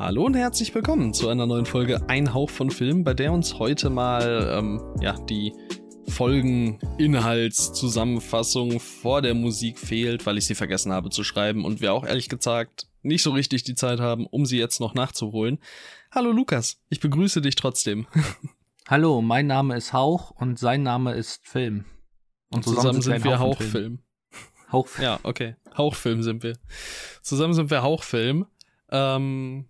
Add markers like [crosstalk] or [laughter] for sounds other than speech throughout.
Hallo und herzlich willkommen zu einer neuen Folge Ein Hauch von Film, bei der uns heute mal ähm, ja, die Folgeninhaltszusammenfassung vor der Musik fehlt, weil ich sie vergessen habe zu schreiben und wir auch ehrlich gesagt nicht so richtig die Zeit haben, um sie jetzt noch nachzuholen. Hallo Lukas, ich begrüße dich trotzdem. [laughs] Hallo, mein Name ist Hauch und sein Name ist Film. Und zusammen, zusammen sind wir Hauchfilm. [laughs] Hauchfilm. Ja, okay. Hauchfilm sind wir. Zusammen sind wir Hauchfilm. Ähm,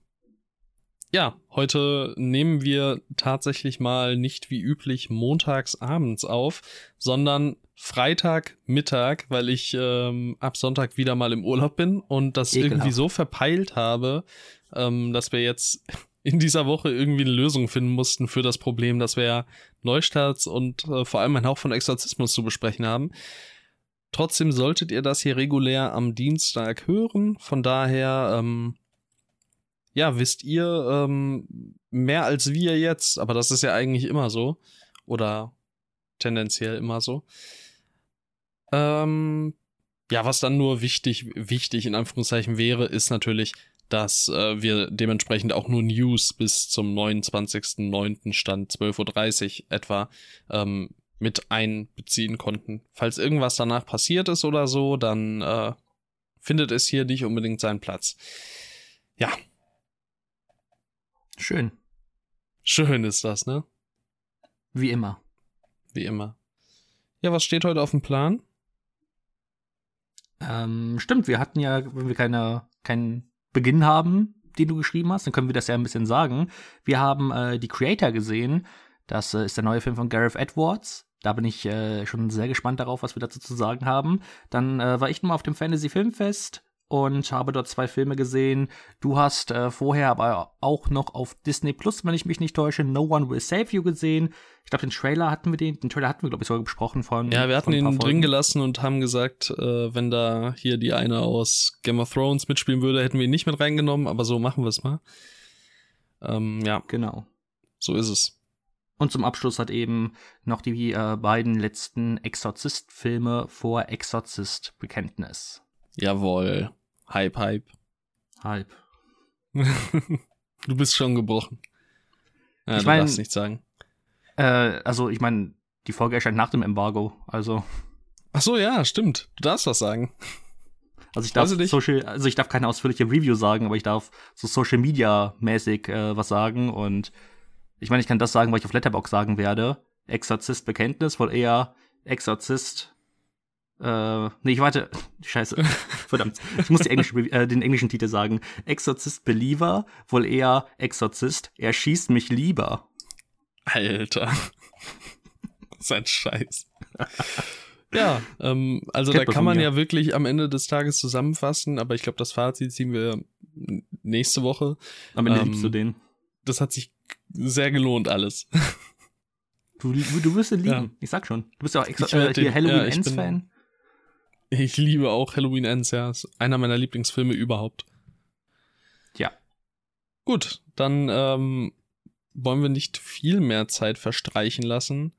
ja, heute nehmen wir tatsächlich mal nicht wie üblich montags abends auf, sondern Freitagmittag, weil ich ähm, ab Sonntag wieder mal im Urlaub bin und das Ekelhaft. irgendwie so verpeilt habe, ähm, dass wir jetzt [laughs] in dieser Woche irgendwie eine Lösung finden mussten für das Problem, dass wir ja Neustarts und äh, vor allem ein Hauch von Exorzismus zu besprechen haben. Trotzdem solltet ihr das hier regulär am Dienstag hören. Von daher, ähm, ja, wisst ihr ähm, mehr als wir jetzt, aber das ist ja eigentlich immer so. Oder tendenziell immer so. Ähm, ja, was dann nur wichtig, wichtig in Anführungszeichen wäre, ist natürlich, dass äh, wir dementsprechend auch nur News bis zum 29.09. Stand 12.30 Uhr etwa ähm, mit einbeziehen konnten. Falls irgendwas danach passiert ist oder so, dann äh, findet es hier nicht unbedingt seinen Platz. Ja. Schön. Schön ist das, ne? Wie immer. Wie immer. Ja, was steht heute auf dem Plan? Ähm, stimmt, wir hatten ja, wenn wir keine, keinen Beginn haben, den du geschrieben hast, dann können wir das ja ein bisschen sagen. Wir haben äh, die Creator gesehen. Das äh, ist der neue Film von Gareth Edwards. Da bin ich äh, schon sehr gespannt darauf, was wir dazu zu sagen haben. Dann äh, war ich nochmal auf dem Fantasy Filmfest und habe dort zwei Filme gesehen. Du hast äh, vorher aber auch noch auf Disney Plus, wenn ich mich nicht täusche, No One Will Save You gesehen. Ich glaube, den Trailer hatten wir den, den Trailer hatten wir glaube ich sogar besprochen von. Ja, wir hatten ihn drin gelassen und haben gesagt, äh, wenn da hier die eine aus Game of Thrones mitspielen würde, hätten wir ihn nicht mit reingenommen. Aber so machen wir es mal. Ähm, ja, genau. So ist es. Und zum Abschluss hat eben noch die äh, beiden letzten Exorzist-Filme vor Exorzist Bekenntnis. Jawohl. Hype, Hype. Hype. [laughs] du bist schon gebrochen. Ja, ich du mein, darfst nichts sagen. Äh, also, ich meine, die Folge erscheint nach dem Embargo, also. Ach so, ja, stimmt. Du darfst was sagen. Also ich darf Social, also ich darf keine ausführliche Review sagen, aber ich darf so Social Media mäßig äh, was sagen und ich meine, ich kann das sagen, was ich auf Letterbox sagen werde. Exorzist Bekenntnis, wohl eher Exorzist. Äh, nee, ich warte. Scheiße. [laughs] Verdammt. Ich muss englische, äh, den englischen Titel sagen. Exorzist Believer, wohl eher Exorzist, er schießt mich lieber. Alter. [laughs] Sein Scheiß. ja, ähm, also Kennt da kann man ja wirklich am Ende des Tages zusammenfassen, aber ich glaube, das Fazit ziehen wir nächste Woche. Am Ende ähm, liebst du den. Das hat sich sehr gelohnt alles. Du, du wirst ihn [laughs] lieben, ja. ich sag schon. Du bist ja auch extra, äh, hier Halloween ja, Ends Fan. Ich liebe auch Halloween Ends, ja. Ist einer meiner Lieblingsfilme überhaupt. Ja. Gut, dann ähm, wollen wir nicht viel mehr Zeit verstreichen lassen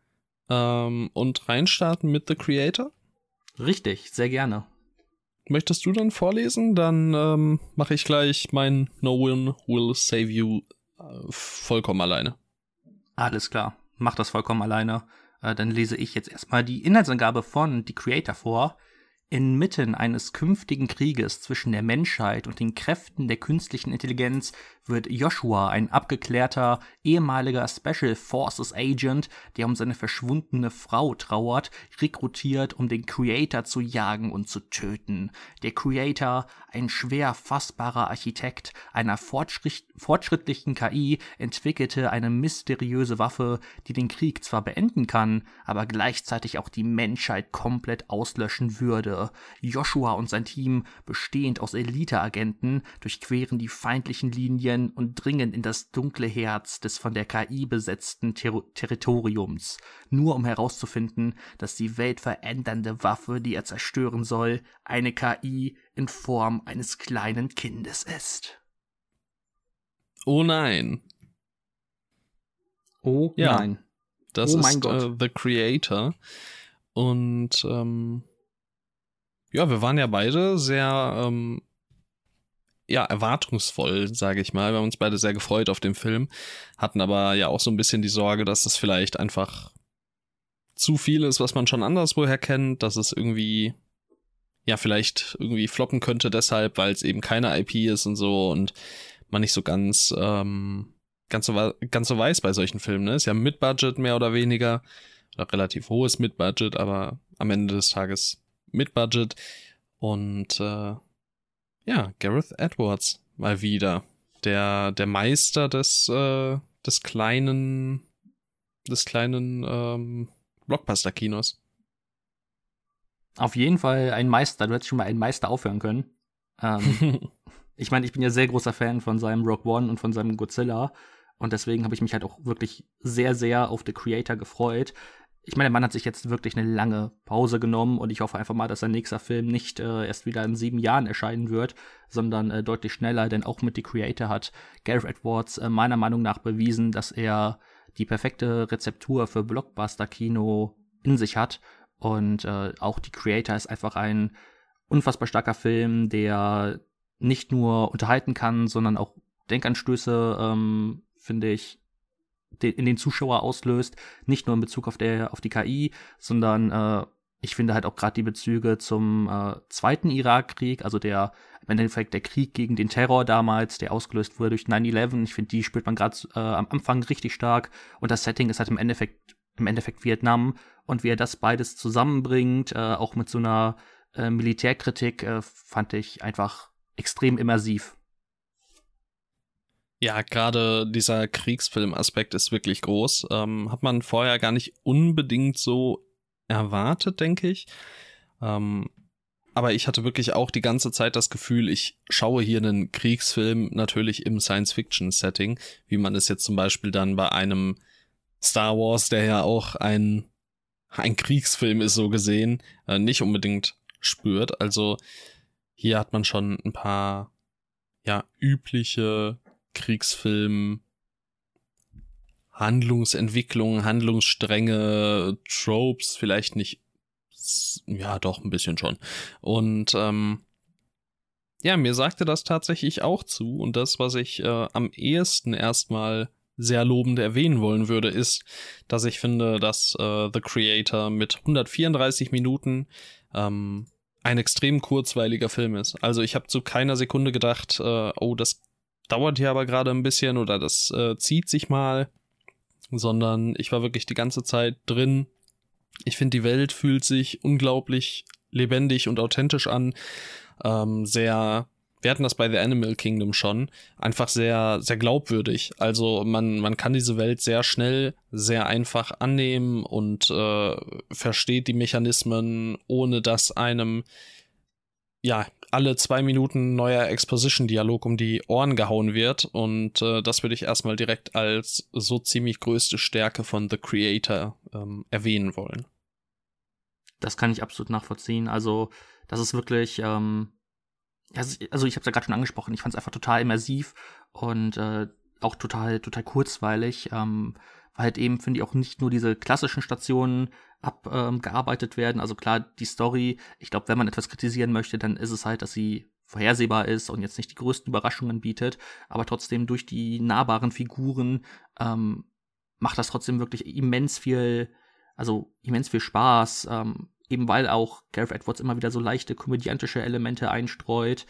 ähm, und reinstarten mit The Creator. Richtig, sehr gerne. Möchtest du dann vorlesen? Dann ähm, mache ich gleich mein No One Will Save You vollkommen alleine. Alles klar, mach das vollkommen alleine. Äh, dann lese ich jetzt erstmal die Inhaltsangabe von The Creator vor. Inmitten eines künftigen Krieges zwischen der Menschheit und den Kräften der künstlichen Intelligenz wird Joshua ein abgeklärter ehemaliger Special Forces Agent, der um seine verschwundene Frau trauert, rekrutiert, um den Creator zu jagen und zu töten. Der Creator, ein schwer fassbarer Architekt einer fortschritt fortschrittlichen KI, entwickelte eine mysteriöse Waffe, die den Krieg zwar beenden kann, aber gleichzeitig auch die Menschheit komplett auslöschen würde. Joshua und sein Team, bestehend aus Eliteagenten, durchqueren die feindlichen Linien dringen und dringen in das dunkle Herz des von der KI besetzten Ter Territoriums, nur um herauszufinden, dass die weltverändernde Waffe, die er zerstören soll, eine KI in Form eines kleinen Kindes ist. Oh nein. Oh ja, nein. Das oh ist äh, The Creator. Und ähm, ja, wir waren ja beide sehr ähm, ja, erwartungsvoll, sage ich mal. Wir haben uns beide sehr gefreut auf den Film, hatten aber ja auch so ein bisschen die Sorge, dass es vielleicht einfach zu viel ist, was man schon anderswoher kennt, dass es irgendwie ja vielleicht irgendwie floppen könnte deshalb, weil es eben keine IP ist und so und man nicht so ganz ähm, ganz so ganz so weiß bei solchen Filmen. Ne? Ist ja mit Budget mehr oder weniger, oder relativ hohes mit Budget, aber am Ende des Tages mit Budget und äh, ja Gareth Edwards mal wieder der der Meister des äh, des kleinen des kleinen ähm, Blockbuster-Kinos. Auf jeden Fall ein Meister. Du hättest schon mal einen Meister aufhören können. Ähm, [laughs] ich meine, ich bin ja sehr großer Fan von seinem Rock One und von seinem Godzilla. Und deswegen habe ich mich halt auch wirklich sehr, sehr auf The Creator gefreut. Ich meine, der Mann hat sich jetzt wirklich eine lange Pause genommen und ich hoffe einfach mal, dass sein nächster Film nicht äh, erst wieder in sieben Jahren erscheinen wird, sondern äh, deutlich schneller, denn auch mit The Creator hat Gareth Edwards äh, meiner Meinung nach bewiesen, dass er die perfekte Rezeptur für Blockbuster-Kino in sich hat. Und äh, auch die Creator ist einfach ein unfassbar starker Film, der nicht nur unterhalten kann, sondern auch Denkanstöße, ähm, finde ich, in den Zuschauer auslöst. Nicht nur in Bezug auf, der, auf die KI, sondern äh, ich finde halt auch gerade die Bezüge zum äh, zweiten Irakkrieg, also der im Endeffekt der Krieg gegen den Terror damals, der ausgelöst wurde durch 9-11. Ich finde, die spürt man gerade äh, am Anfang richtig stark. Und das Setting ist halt im Endeffekt, im Endeffekt Vietnam. Und wie er das beides zusammenbringt, äh, auch mit so einer äh, Militärkritik, äh, fand ich einfach extrem immersiv. Ja, gerade dieser Kriegsfilm-Aspekt ist wirklich groß. Ähm, hat man vorher gar nicht unbedingt so erwartet, denke ich. Ähm, aber ich hatte wirklich auch die ganze Zeit das Gefühl, ich schaue hier einen Kriegsfilm natürlich im Science-Fiction-Setting, wie man es jetzt zum Beispiel dann bei einem Star Wars, der ja auch ein, ein Kriegsfilm ist, so gesehen, äh, nicht unbedingt spürt. Also hier hat man schon ein paar, ja, übliche Kriegsfilm Handlungsentwicklung, Handlungsstränge, Tropes, vielleicht nicht, ja, doch, ein bisschen schon. Und ähm, ja, mir sagte das tatsächlich auch zu. Und das, was ich äh, am ehesten erstmal sehr lobend erwähnen wollen würde, ist, dass ich finde, dass äh, The Creator mit 134 Minuten ähm, ein extrem kurzweiliger Film ist. Also ich habe zu keiner Sekunde gedacht, äh, oh, das dauert hier aber gerade ein bisschen oder das äh, zieht sich mal sondern ich war wirklich die ganze Zeit drin. Ich finde, die Welt fühlt sich unglaublich lebendig und authentisch an. Ähm, sehr, wir hatten das bei The Animal Kingdom schon, einfach sehr, sehr glaubwürdig. Also man, man kann diese Welt sehr schnell, sehr einfach annehmen und äh, versteht die Mechanismen, ohne dass einem ja alle zwei Minuten neuer Exposition-Dialog um die Ohren gehauen wird. Und äh, das würde ich erstmal direkt als so ziemlich größte Stärke von The Creator ähm, erwähnen wollen. Das kann ich absolut nachvollziehen. Also, das ist wirklich, ähm, also ich habe es ja gerade schon angesprochen, ich fand es einfach total immersiv und äh, auch total, total kurzweilig. Ähm, halt eben, finde ich, auch nicht nur diese klassischen Stationen abgearbeitet ähm, werden. Also klar, die Story, ich glaube, wenn man etwas kritisieren möchte, dann ist es halt, dass sie vorhersehbar ist und jetzt nicht die größten Überraschungen bietet, aber trotzdem durch die nahbaren Figuren ähm, macht das trotzdem wirklich immens viel, also immens viel Spaß, ähm, eben weil auch Gareth Edwards immer wieder so leichte komödiantische Elemente einstreut.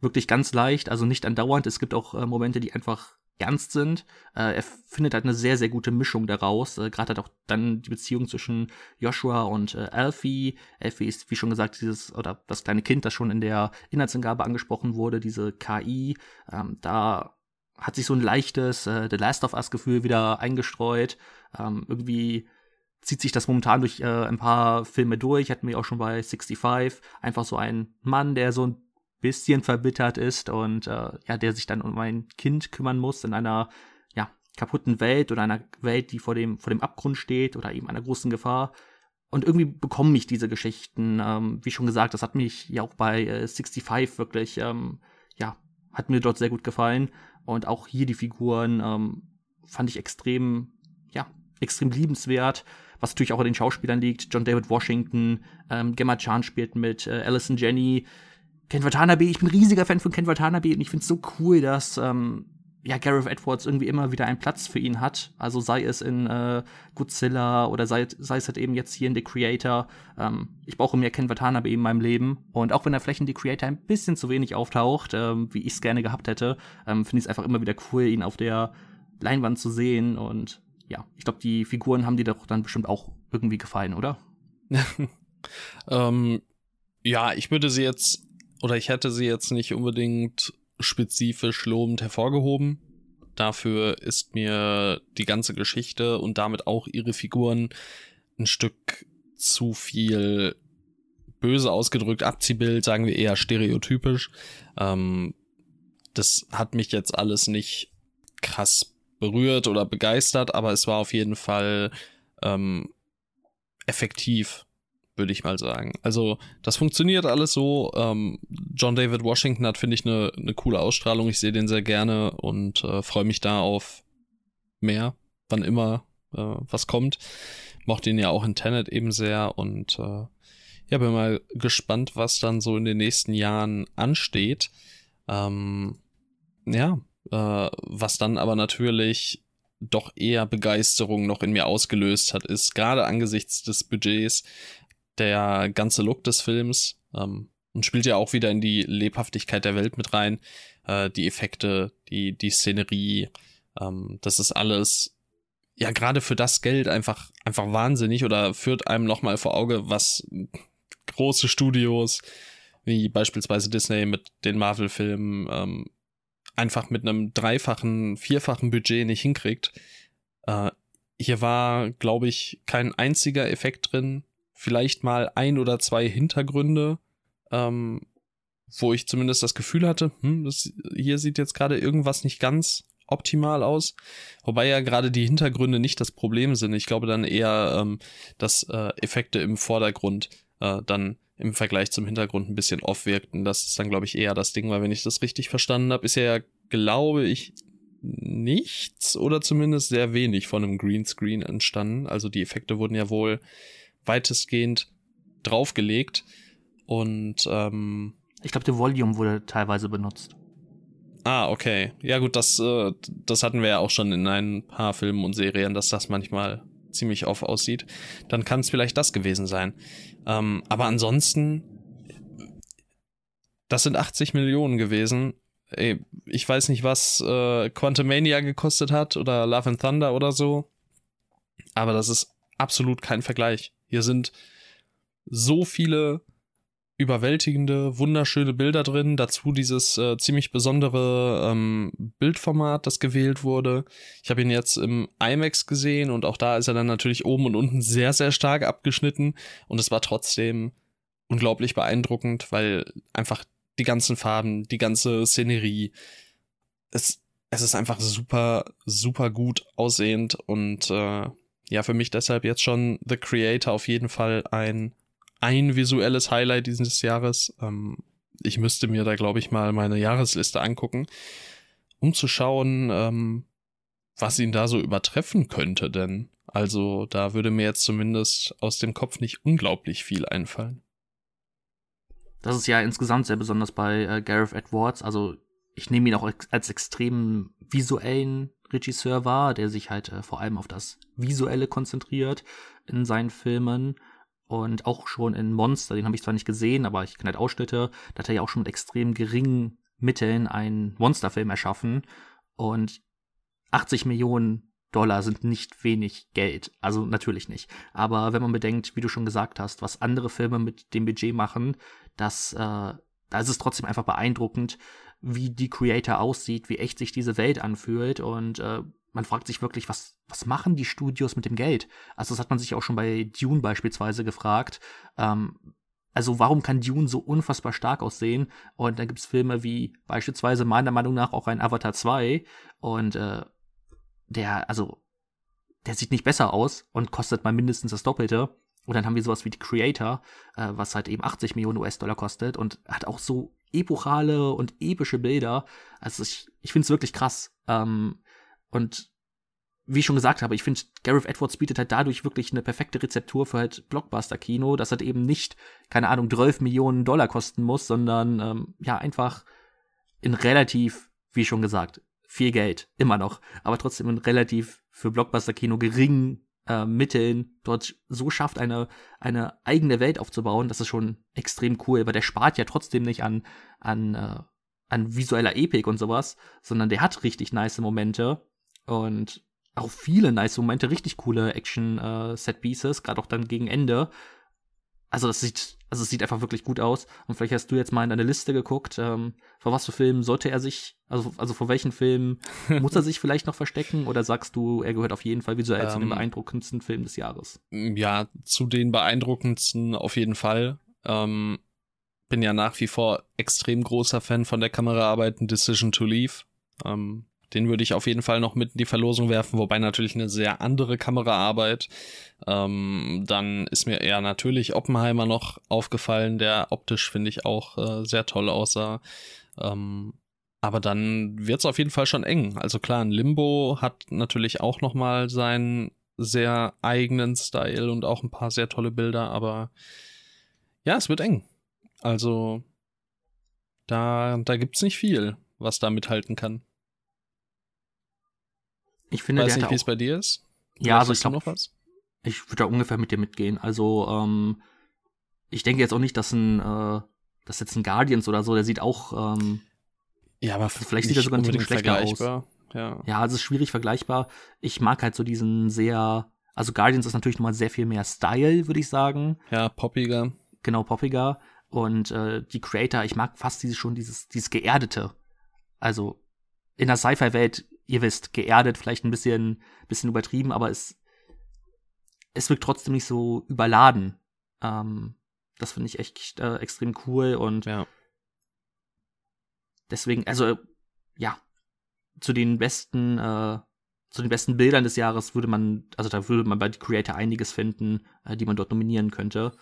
Wirklich ganz leicht, also nicht andauernd. Es gibt auch äh, Momente, die einfach ernst sind. Äh, er findet halt eine sehr, sehr gute Mischung daraus. Äh, Gerade hat auch dann die Beziehung zwischen Joshua und äh, Alfie. Alfie ist, wie schon gesagt, dieses, oder das kleine Kind, das schon in der Inhaltsangabe angesprochen wurde, diese KI. Ähm, da hat sich so ein leichtes äh, The Last of Us-Gefühl wieder eingestreut. Ähm, irgendwie zieht sich das momentan durch äh, ein paar Filme durch. Hatten wir auch schon bei 65. Einfach so ein Mann, der so ein bisschen verbittert ist und äh, ja, der sich dann um ein Kind kümmern muss in einer ja, kaputten Welt oder einer Welt, die vor dem, vor dem Abgrund steht oder eben einer großen Gefahr. Und irgendwie bekommen mich diese Geschichten, ähm, wie schon gesagt, das hat mich ja auch bei äh, 65 wirklich, ähm, ja, hat mir dort sehr gut gefallen. Und auch hier die Figuren ähm, fand ich extrem, ja, extrem liebenswert, was natürlich auch an den Schauspielern liegt. John David Washington, ähm, Gemma Chan spielt mit, äh, Alison Jenny, Ken Watanabe, ich bin riesiger Fan von Ken Watanabe und ich finde es so cool, dass ähm, ja, Gareth Edwards irgendwie immer wieder einen Platz für ihn hat. Also sei es in äh, Godzilla oder sei, sei es halt eben jetzt hier in The Creator. Ähm, ich brauche mehr Ken Watanabe in meinem Leben. Und auch wenn er vielleicht in The Creator ein bisschen zu wenig auftaucht, ähm, wie ich es gerne gehabt hätte, ähm, finde ich es einfach immer wieder cool, ihn auf der Leinwand zu sehen. Und ja, ich glaube, die Figuren haben dir doch dann bestimmt auch irgendwie gefallen, oder? [laughs] ähm, ja, ich würde sie jetzt, oder ich hätte sie jetzt nicht unbedingt spezifisch lobend hervorgehoben. Dafür ist mir die ganze Geschichte und damit auch ihre Figuren ein Stück zu viel böse ausgedrückt Abziehbild, sagen wir eher stereotypisch. Ähm, das hat mich jetzt alles nicht krass berührt oder begeistert, aber es war auf jeden Fall ähm, effektiv würde ich mal sagen. Also das funktioniert alles so. Ähm, John David Washington hat, finde ich, eine ne coole Ausstrahlung. Ich sehe den sehr gerne und äh, freue mich da auf mehr, wann immer äh, was kommt. Mochte ihn ja auch in Tenet eben sehr und äh, ja, bin mal gespannt, was dann so in den nächsten Jahren ansteht. Ähm, ja, äh, was dann aber natürlich doch eher Begeisterung noch in mir ausgelöst hat, ist gerade angesichts des Budgets der ganze Look des Films ähm, und spielt ja auch wieder in die Lebhaftigkeit der Welt mit rein. Äh, die Effekte, die, die Szenerie, ähm, das ist alles ja gerade für das Geld einfach, einfach wahnsinnig oder führt einem nochmal vor Auge, was große Studios wie beispielsweise Disney mit den Marvel-Filmen ähm, einfach mit einem dreifachen, vierfachen Budget nicht hinkriegt. Äh, hier war, glaube ich, kein einziger Effekt drin, vielleicht mal ein oder zwei Hintergründe, ähm, wo ich zumindest das Gefühl hatte, hm, das, hier sieht jetzt gerade irgendwas nicht ganz optimal aus. Wobei ja gerade die Hintergründe nicht das Problem sind. Ich glaube dann eher, ähm, dass äh, Effekte im Vordergrund äh, dann im Vergleich zum Hintergrund ein bisschen off wirkten. Das ist dann, glaube ich, eher das Ding, weil wenn ich das richtig verstanden habe, ist ja, glaube ich, nichts oder zumindest sehr wenig von einem Greenscreen entstanden. Also die Effekte wurden ja wohl weitestgehend draufgelegt. Und ähm, ich glaube, der Volume wurde teilweise benutzt. Ah, okay. Ja gut, das, äh, das hatten wir ja auch schon in ein paar Filmen und Serien, dass das manchmal ziemlich off aussieht. Dann kann es vielleicht das gewesen sein. Ähm, aber ansonsten, das sind 80 Millionen gewesen. Ey, ich weiß nicht, was äh, Quantumania gekostet hat oder Love and Thunder oder so. Aber das ist absolut kein Vergleich. Hier sind so viele überwältigende, wunderschöne Bilder drin. Dazu dieses äh, ziemlich besondere ähm, Bildformat, das gewählt wurde. Ich habe ihn jetzt im IMAX gesehen und auch da ist er dann natürlich oben und unten sehr, sehr stark abgeschnitten. Und es war trotzdem unglaublich beeindruckend, weil einfach die ganzen Farben, die ganze Szenerie, es, es ist einfach super, super gut aussehend und äh, ja, für mich deshalb jetzt schon The Creator auf jeden Fall ein, ein visuelles Highlight dieses Jahres. Ähm, ich müsste mir da, glaube ich, mal meine Jahresliste angucken, um zu schauen, ähm, was ihn da so übertreffen könnte, denn also da würde mir jetzt zumindest aus dem Kopf nicht unglaublich viel einfallen. Das ist ja insgesamt sehr besonders bei äh, Gareth Edwards. Also ich nehme ihn auch als extrem visuellen Regisseur war, der sich halt äh, vor allem auf das Visuelle konzentriert in seinen Filmen. Und auch schon in Monster, den habe ich zwar nicht gesehen, aber ich kenne halt Ausschnitte, da hat er ja auch schon mit extrem geringen Mitteln einen Monsterfilm erschaffen. Und 80 Millionen Dollar sind nicht wenig Geld. Also natürlich nicht. Aber wenn man bedenkt, wie du schon gesagt hast, was andere Filme mit dem Budget machen, das, äh, da ist es trotzdem einfach beeindruckend, wie die Creator aussieht, wie echt sich diese Welt anfühlt und äh, man fragt sich wirklich, was, was machen die Studios mit dem Geld? Also das hat man sich auch schon bei Dune beispielsweise gefragt. Ähm, also warum kann Dune so unfassbar stark aussehen? Und dann gibt's Filme wie beispielsweise meiner Meinung nach auch ein Avatar 2 und äh, der, also der sieht nicht besser aus und kostet mal mindestens das Doppelte. Und dann haben wir sowas wie die Creator, äh, was halt eben 80 Millionen US-Dollar kostet und hat auch so epochale und epische Bilder. Also ich, ich finde es wirklich krass. Ähm, und wie ich schon gesagt habe, ich finde, Gareth Edwards bietet halt dadurch wirklich eine perfekte Rezeptur für halt Blockbuster-Kino, dass halt eben nicht, keine Ahnung, 12 Millionen Dollar kosten muss, sondern ähm, ja, einfach in relativ, wie schon gesagt, viel Geld, immer noch, aber trotzdem in relativ für Blockbuster-Kino geringen äh, Mitteln dort so schafft, eine, eine eigene Welt aufzubauen, das ist schon extrem cool, weil der spart ja trotzdem nicht an, an, äh, an visueller Epik und sowas, sondern der hat richtig nice Momente und auch viele nice Momente, richtig coole Action-Set-Pieces, äh, gerade auch dann gegen Ende. Also das sieht, also es sieht einfach wirklich gut aus. Und vielleicht hast du jetzt mal in deine Liste geguckt, ähm, vor was für Filmen sollte er sich, also, also vor welchen Filmen [laughs] muss er sich vielleicht noch verstecken? Oder sagst du, er gehört auf jeden Fall visuell ähm, zu den ähm, beeindruckendsten Filmen des Jahres? Ja, zu den beeindruckendsten auf jeden Fall. Ähm, bin ja nach wie vor extrem großer Fan von der Kameraarbeit Decision to Leave. Ähm, den würde ich auf jeden Fall noch mit in die Verlosung werfen, wobei natürlich eine sehr andere Kameraarbeit. Ähm, dann ist mir eher natürlich Oppenheimer noch aufgefallen, der optisch finde ich auch äh, sehr toll aussah. Ähm, aber dann wird es auf jeden Fall schon eng. Also klar, ein Limbo hat natürlich auch noch mal seinen sehr eigenen Style und auch ein paar sehr tolle Bilder, aber ja, es wird eng. Also da, da gibt's nicht viel, was da mithalten kann. Ich finde, Weiß nicht, wie es bei dir ist. Ja, also ich glaube, ich würde da ungefähr mit dir mitgehen. Also, ähm, ich denke jetzt auch nicht, dass ein, äh, dass jetzt ein Guardians oder so, der sieht auch, ähm, ja, aber vielleicht sieht er sogar ein bisschen schlechter aus. Ja. ja, also es ist schwierig vergleichbar. Ich mag halt so diesen sehr, also Guardians ist natürlich nochmal sehr viel mehr Style, würde ich sagen. Ja, poppiger. Genau, poppiger. Und äh, die Creator, ich mag fast dieses schon dieses, dieses Geerdete. Also in der Sci-Fi-Welt ihr wisst, geerdet, vielleicht ein bisschen, bisschen übertrieben, aber es, es wirkt trotzdem nicht so überladen. Ähm, das finde ich echt äh, extrem cool und ja. deswegen, also ja, zu den besten, äh, zu den besten Bildern des Jahres würde man, also da würde man bei The Creator einiges finden, äh, die man dort nominieren könnte.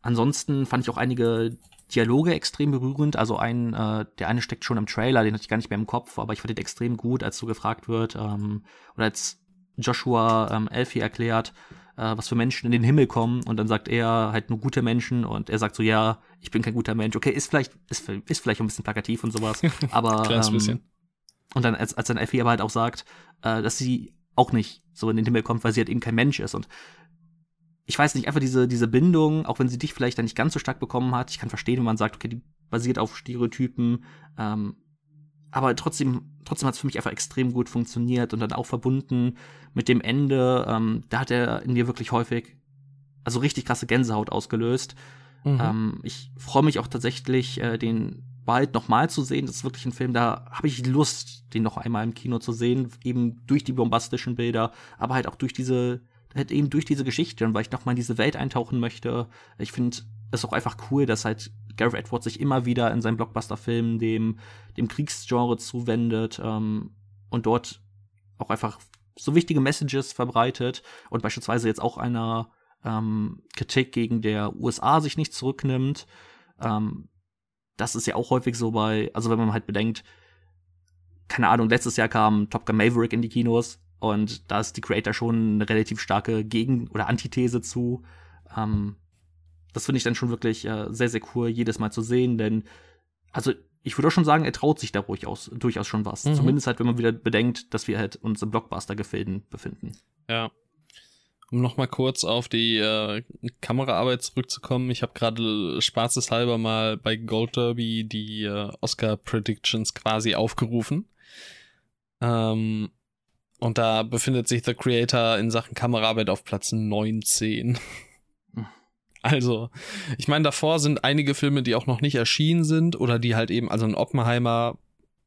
Ansonsten fand ich auch einige Dialoge extrem berührend. Also ein, äh, der eine steckt schon im Trailer, den hatte ich gar nicht mehr im Kopf, aber ich fand den extrem gut, als so gefragt wird, ähm, oder als Joshua ähm, Elfie erklärt, äh, was für Menschen in den Himmel kommen und dann sagt er halt nur gute Menschen und er sagt so, ja, ich bin kein guter Mensch. Okay, ist vielleicht, ist, ist vielleicht ein bisschen plakativ und sowas, [laughs] aber Kleines ähm, bisschen. und dann als, als dann Elfie aber halt auch sagt, äh, dass sie auch nicht so in den Himmel kommt, weil sie halt eben kein Mensch ist und ich weiß nicht, einfach diese, diese Bindung, auch wenn sie dich vielleicht dann nicht ganz so stark bekommen hat, ich kann verstehen, wenn man sagt, okay, die basiert auf Stereotypen, ähm, aber trotzdem, trotzdem hat es für mich einfach extrem gut funktioniert und dann auch verbunden mit dem Ende, ähm, da hat er in mir wirklich häufig, also richtig krasse Gänsehaut ausgelöst. Mhm. Ähm, ich freue mich auch tatsächlich, äh, den bald nochmal zu sehen. Das ist wirklich ein Film, da habe ich Lust, den noch einmal im Kino zu sehen, eben durch die bombastischen Bilder, aber halt auch durch diese halt eben durch diese Geschichte und weil ich nochmal in diese Welt eintauchen möchte. Ich finde es auch einfach cool, dass halt Gareth Edwards sich immer wieder in seinen Blockbuster-Filmen dem, dem Kriegsgenre zuwendet ähm, und dort auch einfach so wichtige Messages verbreitet und beispielsweise jetzt auch einer ähm, Kritik gegen der USA sich nicht zurücknimmt. Ähm, das ist ja auch häufig so bei, also wenn man halt bedenkt, keine Ahnung, letztes Jahr kam Top Gun Maverick in die Kinos und da ist die Creator schon eine relativ starke Gegen- oder Antithese zu. Ähm, das finde ich dann schon wirklich äh, sehr, sehr cool, jedes Mal zu sehen, denn, also ich würde auch schon sagen, er traut sich da durchaus, durchaus schon was. Mhm. Zumindest halt, wenn man wieder bedenkt, dass wir halt uns im Blockbuster-Gefilden befinden. Ja. Um nochmal kurz auf die äh, Kameraarbeit zurückzukommen, ich habe gerade spaßeshalber mal bei Gold Derby die äh, Oscar-Predictions quasi aufgerufen. Ähm, und da befindet sich The Creator in Sachen Kameraarbeit auf Platz 19. [laughs] Also, ich meine, davor sind einige Filme, die auch noch nicht erschienen sind oder die halt eben, also ein Oppenheimer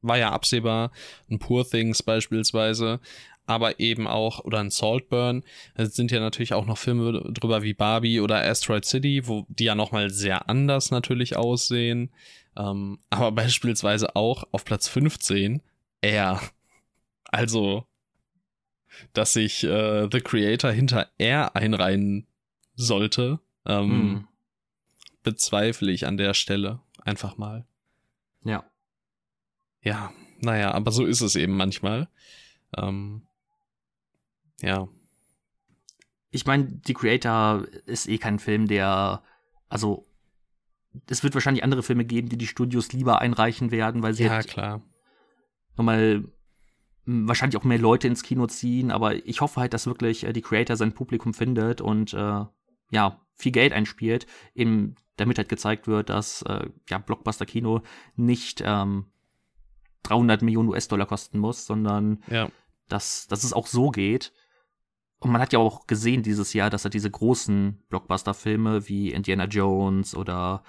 war ja absehbar, ein Poor Things beispielsweise, aber eben auch, oder ein Saltburn, es sind ja natürlich auch noch Filme drüber wie Barbie oder Asteroid City, wo die ja nochmal sehr anders natürlich aussehen, ähm, aber [laughs] beispielsweise auch auf Platz 15 Air. Also, dass sich äh, The Creator hinter R einreihen sollte, ähm, hm. bezweifle ich an der Stelle einfach mal. Ja. Ja, naja, aber so ist es eben manchmal. Ähm, Ja. Ich meine, die Creator ist eh kein Film, der, also, es wird wahrscheinlich andere Filme geben, die die Studios lieber einreichen werden, weil sie ja, halt klar. nochmal wahrscheinlich auch mehr Leute ins Kino ziehen, aber ich hoffe halt, dass wirklich äh, die Creator sein Publikum findet und äh, ja, viel Geld einspielt, eben damit halt gezeigt wird, dass äh, ja, Blockbuster-Kino nicht ähm, 300 Millionen US-Dollar kosten muss, sondern ja. dass, dass es auch so geht. Und man hat ja auch gesehen dieses Jahr, dass er diese großen Blockbuster-Filme wie Indiana Jones oder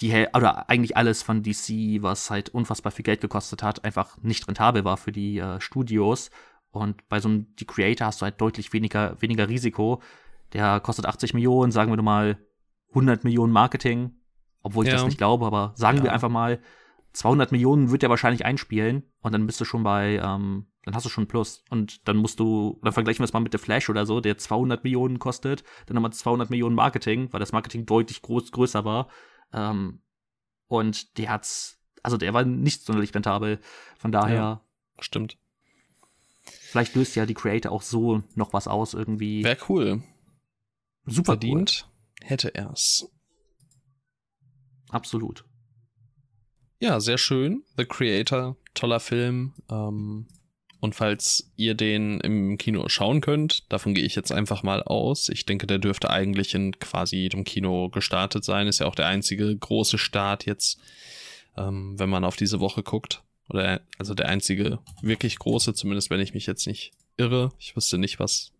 die oder eigentlich alles von DC, was halt unfassbar viel Geld gekostet hat, einfach nicht rentabel war für die äh, Studios. Und bei so einem die Creator hast du halt deutlich weniger weniger Risiko. Der kostet 80 Millionen, sagen wir mal 100 Millionen Marketing, obwohl ich ja. das nicht glaube, aber sagen ja. wir einfach mal 200 Millionen wird er wahrscheinlich einspielen und dann bist du schon bei, ähm, dann hast du schon Plus und dann musst du, dann vergleichen wir es mal mit The Flash oder so, der 200 Millionen kostet, dann nochmal 200 Millionen Marketing, weil das Marketing deutlich groß, größer war ähm, und der hat's, also der war nicht sonderlich rentabel, von daher. Ja, stimmt. Vielleicht löst ja die Creator auch so noch was aus irgendwie. Wäre cool. Super verdient cool. hätte er's. Absolut. Ja, sehr schön. The Creator, toller Film. Ähm, und falls ihr den im Kino schauen könnt, davon gehe ich jetzt einfach mal aus. Ich denke, der dürfte eigentlich in quasi jedem Kino gestartet sein. Ist ja auch der einzige große Start jetzt, ähm, wenn man auf diese Woche guckt. Oder also der einzige wirklich große, zumindest wenn ich mich jetzt nicht irre. Ich wüsste nicht, was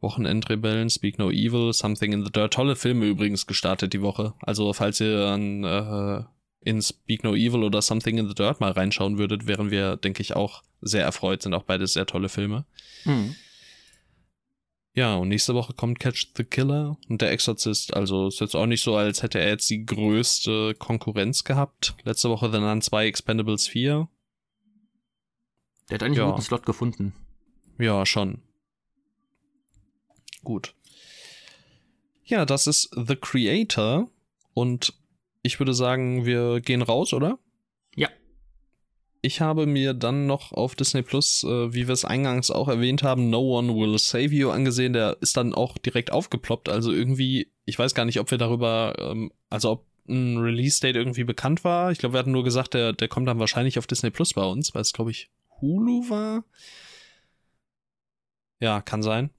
Wochenendrebellen, Speak No Evil, Something in the Dirt. Tolle Filme übrigens gestartet die Woche. Also falls ihr an äh, in Speak No Evil oder Something in the Dirt mal reinschauen würdet, wären wir, denke ich, auch sehr erfreut. Sind auch beide sehr tolle Filme. Mhm. Ja, und nächste Woche kommt Catch the Killer und der Exorzist. Also ist jetzt auch nicht so, als hätte er jetzt die größte Konkurrenz gehabt. Letzte Woche The Nun 2 Expendables 4. Der hat eigentlich ja. einen guten Slot gefunden. Ja, schon. Gut. Ja, das ist The Creator und ich würde sagen, wir gehen raus, oder? Ja. Ich habe mir dann noch auf Disney Plus, äh, wie wir es eingangs auch erwähnt haben, No One Will Save You angesehen. Der ist dann auch direkt aufgeploppt. Also irgendwie, ich weiß gar nicht, ob wir darüber, ähm, also ob ein Release-Date irgendwie bekannt war. Ich glaube, wir hatten nur gesagt, der, der kommt dann wahrscheinlich auf Disney Plus bei uns, weil es, glaube ich, Hulu war. Ja, kann sein.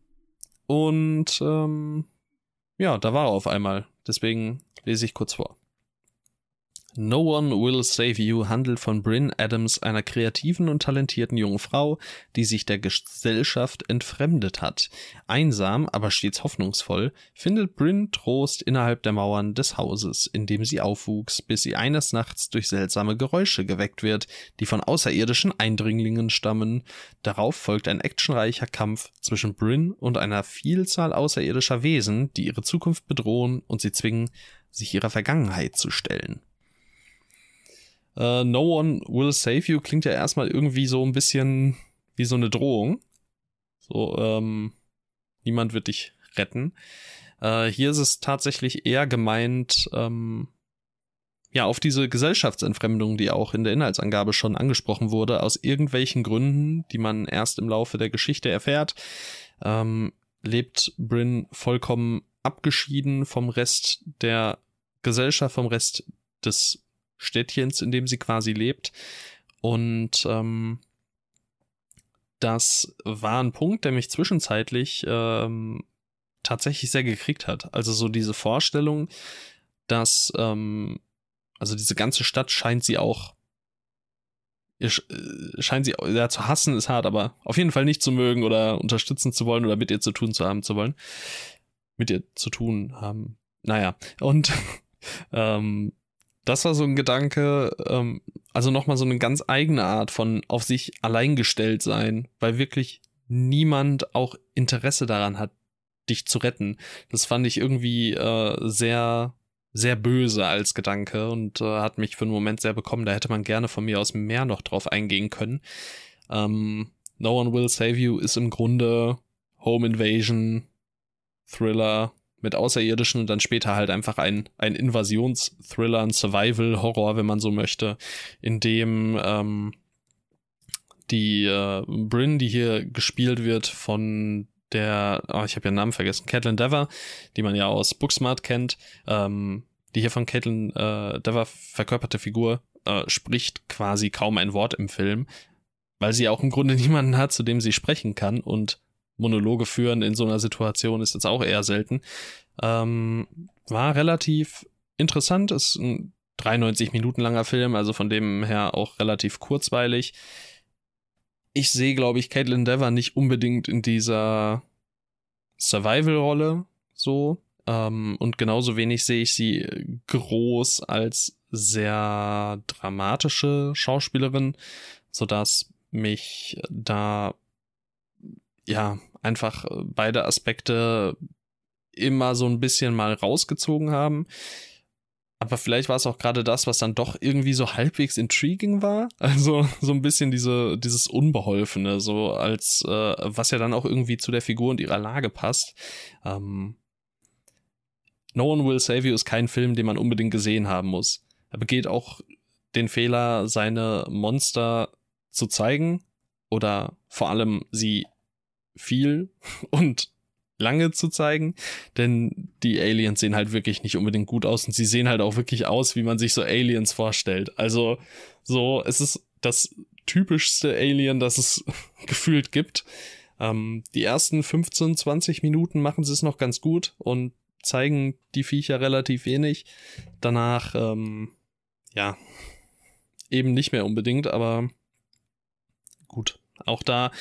Und ähm, ja, da war er auf einmal. Deswegen lese ich kurz vor. No One Will Save You handelt von Bryn Adams, einer kreativen und talentierten jungen Frau, die sich der Gesellschaft entfremdet hat. Einsam, aber stets hoffnungsvoll, findet Bryn Trost innerhalb der Mauern des Hauses, in dem sie aufwuchs, bis sie eines Nachts durch seltsame Geräusche geweckt wird, die von außerirdischen Eindringlingen stammen. Darauf folgt ein actionreicher Kampf zwischen Bryn und einer Vielzahl außerirdischer Wesen, die ihre Zukunft bedrohen und sie zwingen, sich ihrer Vergangenheit zu stellen. Uh, no one will save you klingt ja erstmal irgendwie so ein bisschen wie so eine Drohung. So, ähm, niemand wird dich retten. Uh, hier ist es tatsächlich eher gemeint, ähm, ja, auf diese Gesellschaftsentfremdung, die auch in der Inhaltsangabe schon angesprochen wurde, aus irgendwelchen Gründen, die man erst im Laufe der Geschichte erfährt, ähm, lebt Bryn vollkommen abgeschieden vom Rest der Gesellschaft, vom Rest des Städtchens, in dem sie quasi lebt. Und ähm, das war ein Punkt, der mich zwischenzeitlich ähm, tatsächlich sehr gekriegt hat. Also so diese Vorstellung, dass, ähm, also diese ganze Stadt scheint sie auch, äh, scheint sie ja, zu hassen, ist hart, aber auf jeden Fall nicht zu mögen oder unterstützen zu wollen oder mit ihr zu tun zu haben zu wollen. Mit ihr zu tun haben. Naja, und [laughs] ähm, das war so ein Gedanke, ähm, also nochmal so eine ganz eigene Art von auf sich allein gestellt sein, weil wirklich niemand auch Interesse daran hat, dich zu retten. Das fand ich irgendwie äh, sehr, sehr böse als Gedanke und äh, hat mich für einen Moment sehr bekommen. Da hätte man gerne von mir aus mehr noch drauf eingehen können. Ähm, no One Will Save You ist im Grunde Home Invasion, Thriller, mit Außerirdischen und dann später halt einfach ein, ein Invasionsthriller, ein Survival-Horror, wenn man so möchte, in dem ähm, die äh, Bryn, die hier gespielt wird von der, oh, ich habe ihren Namen vergessen, Caitlin Dever, die man ja aus Booksmart kennt, ähm, die hier von Caitlin äh, Dever verkörperte Figur, äh, spricht quasi kaum ein Wort im Film, weil sie auch im Grunde [laughs] niemanden hat, zu dem sie sprechen kann und Monologe führen in so einer Situation ist jetzt auch eher selten. Ähm, war relativ interessant, ist ein 93 Minuten langer Film, also von dem her auch relativ kurzweilig. Ich sehe, glaube ich, Caitlin Dever nicht unbedingt in dieser Survival-Rolle so. Ähm, und genauso wenig sehe ich sie groß als sehr dramatische Schauspielerin, sodass mich da ja einfach beide Aspekte immer so ein bisschen mal rausgezogen haben. Aber vielleicht war es auch gerade das, was dann doch irgendwie so halbwegs intriguing war. [laughs] Also so ein bisschen diese, dieses Unbeholfene, so als äh, was ja dann auch irgendwie zu der Figur und ihrer Lage passt. Ähm, no One Will Save You ist kein Film, den man unbedingt gesehen haben muss. Er begeht auch den Fehler, seine Monster zu zeigen oder vor allem sie viel [laughs] und lange zu zeigen, denn die Aliens sehen halt wirklich nicht unbedingt gut aus und sie sehen halt auch wirklich aus, wie man sich so Aliens vorstellt. Also so, es ist das typischste Alien, das es [laughs] gefühlt gibt. Ähm, die ersten 15, 20 Minuten machen sie es noch ganz gut und zeigen die Viecher relativ wenig. Danach, ähm, ja, eben nicht mehr unbedingt, aber gut. Auch da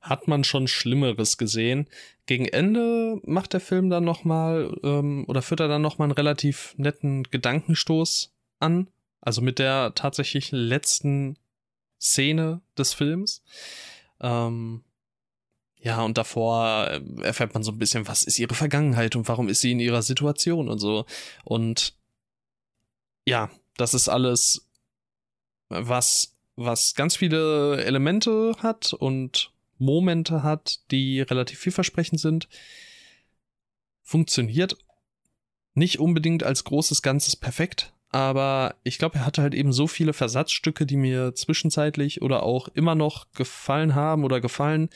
hat man schon Schlimmeres gesehen gegen Ende macht der Film dann nochmal ähm, oder führt er dann nochmal einen relativ netten Gedankenstoß an. Also mit der tatsächlich letzten Szene des Films. Ähm, ja, und davor äh, erfährt man so ein bisschen, was ist ihre Vergangenheit und warum ist sie in ihrer Situation und so. Und ja, das ist alles, was, was ganz viele Elemente hat und Momente hat, die relativ vielversprechend sind. Funktioniert nicht unbedingt als großes Ganzes perfekt, aber ich glaube, er hatte halt eben so viele Versatzstücke, die mir zwischenzeitlich oder auch immer noch gefallen haben oder gefallen,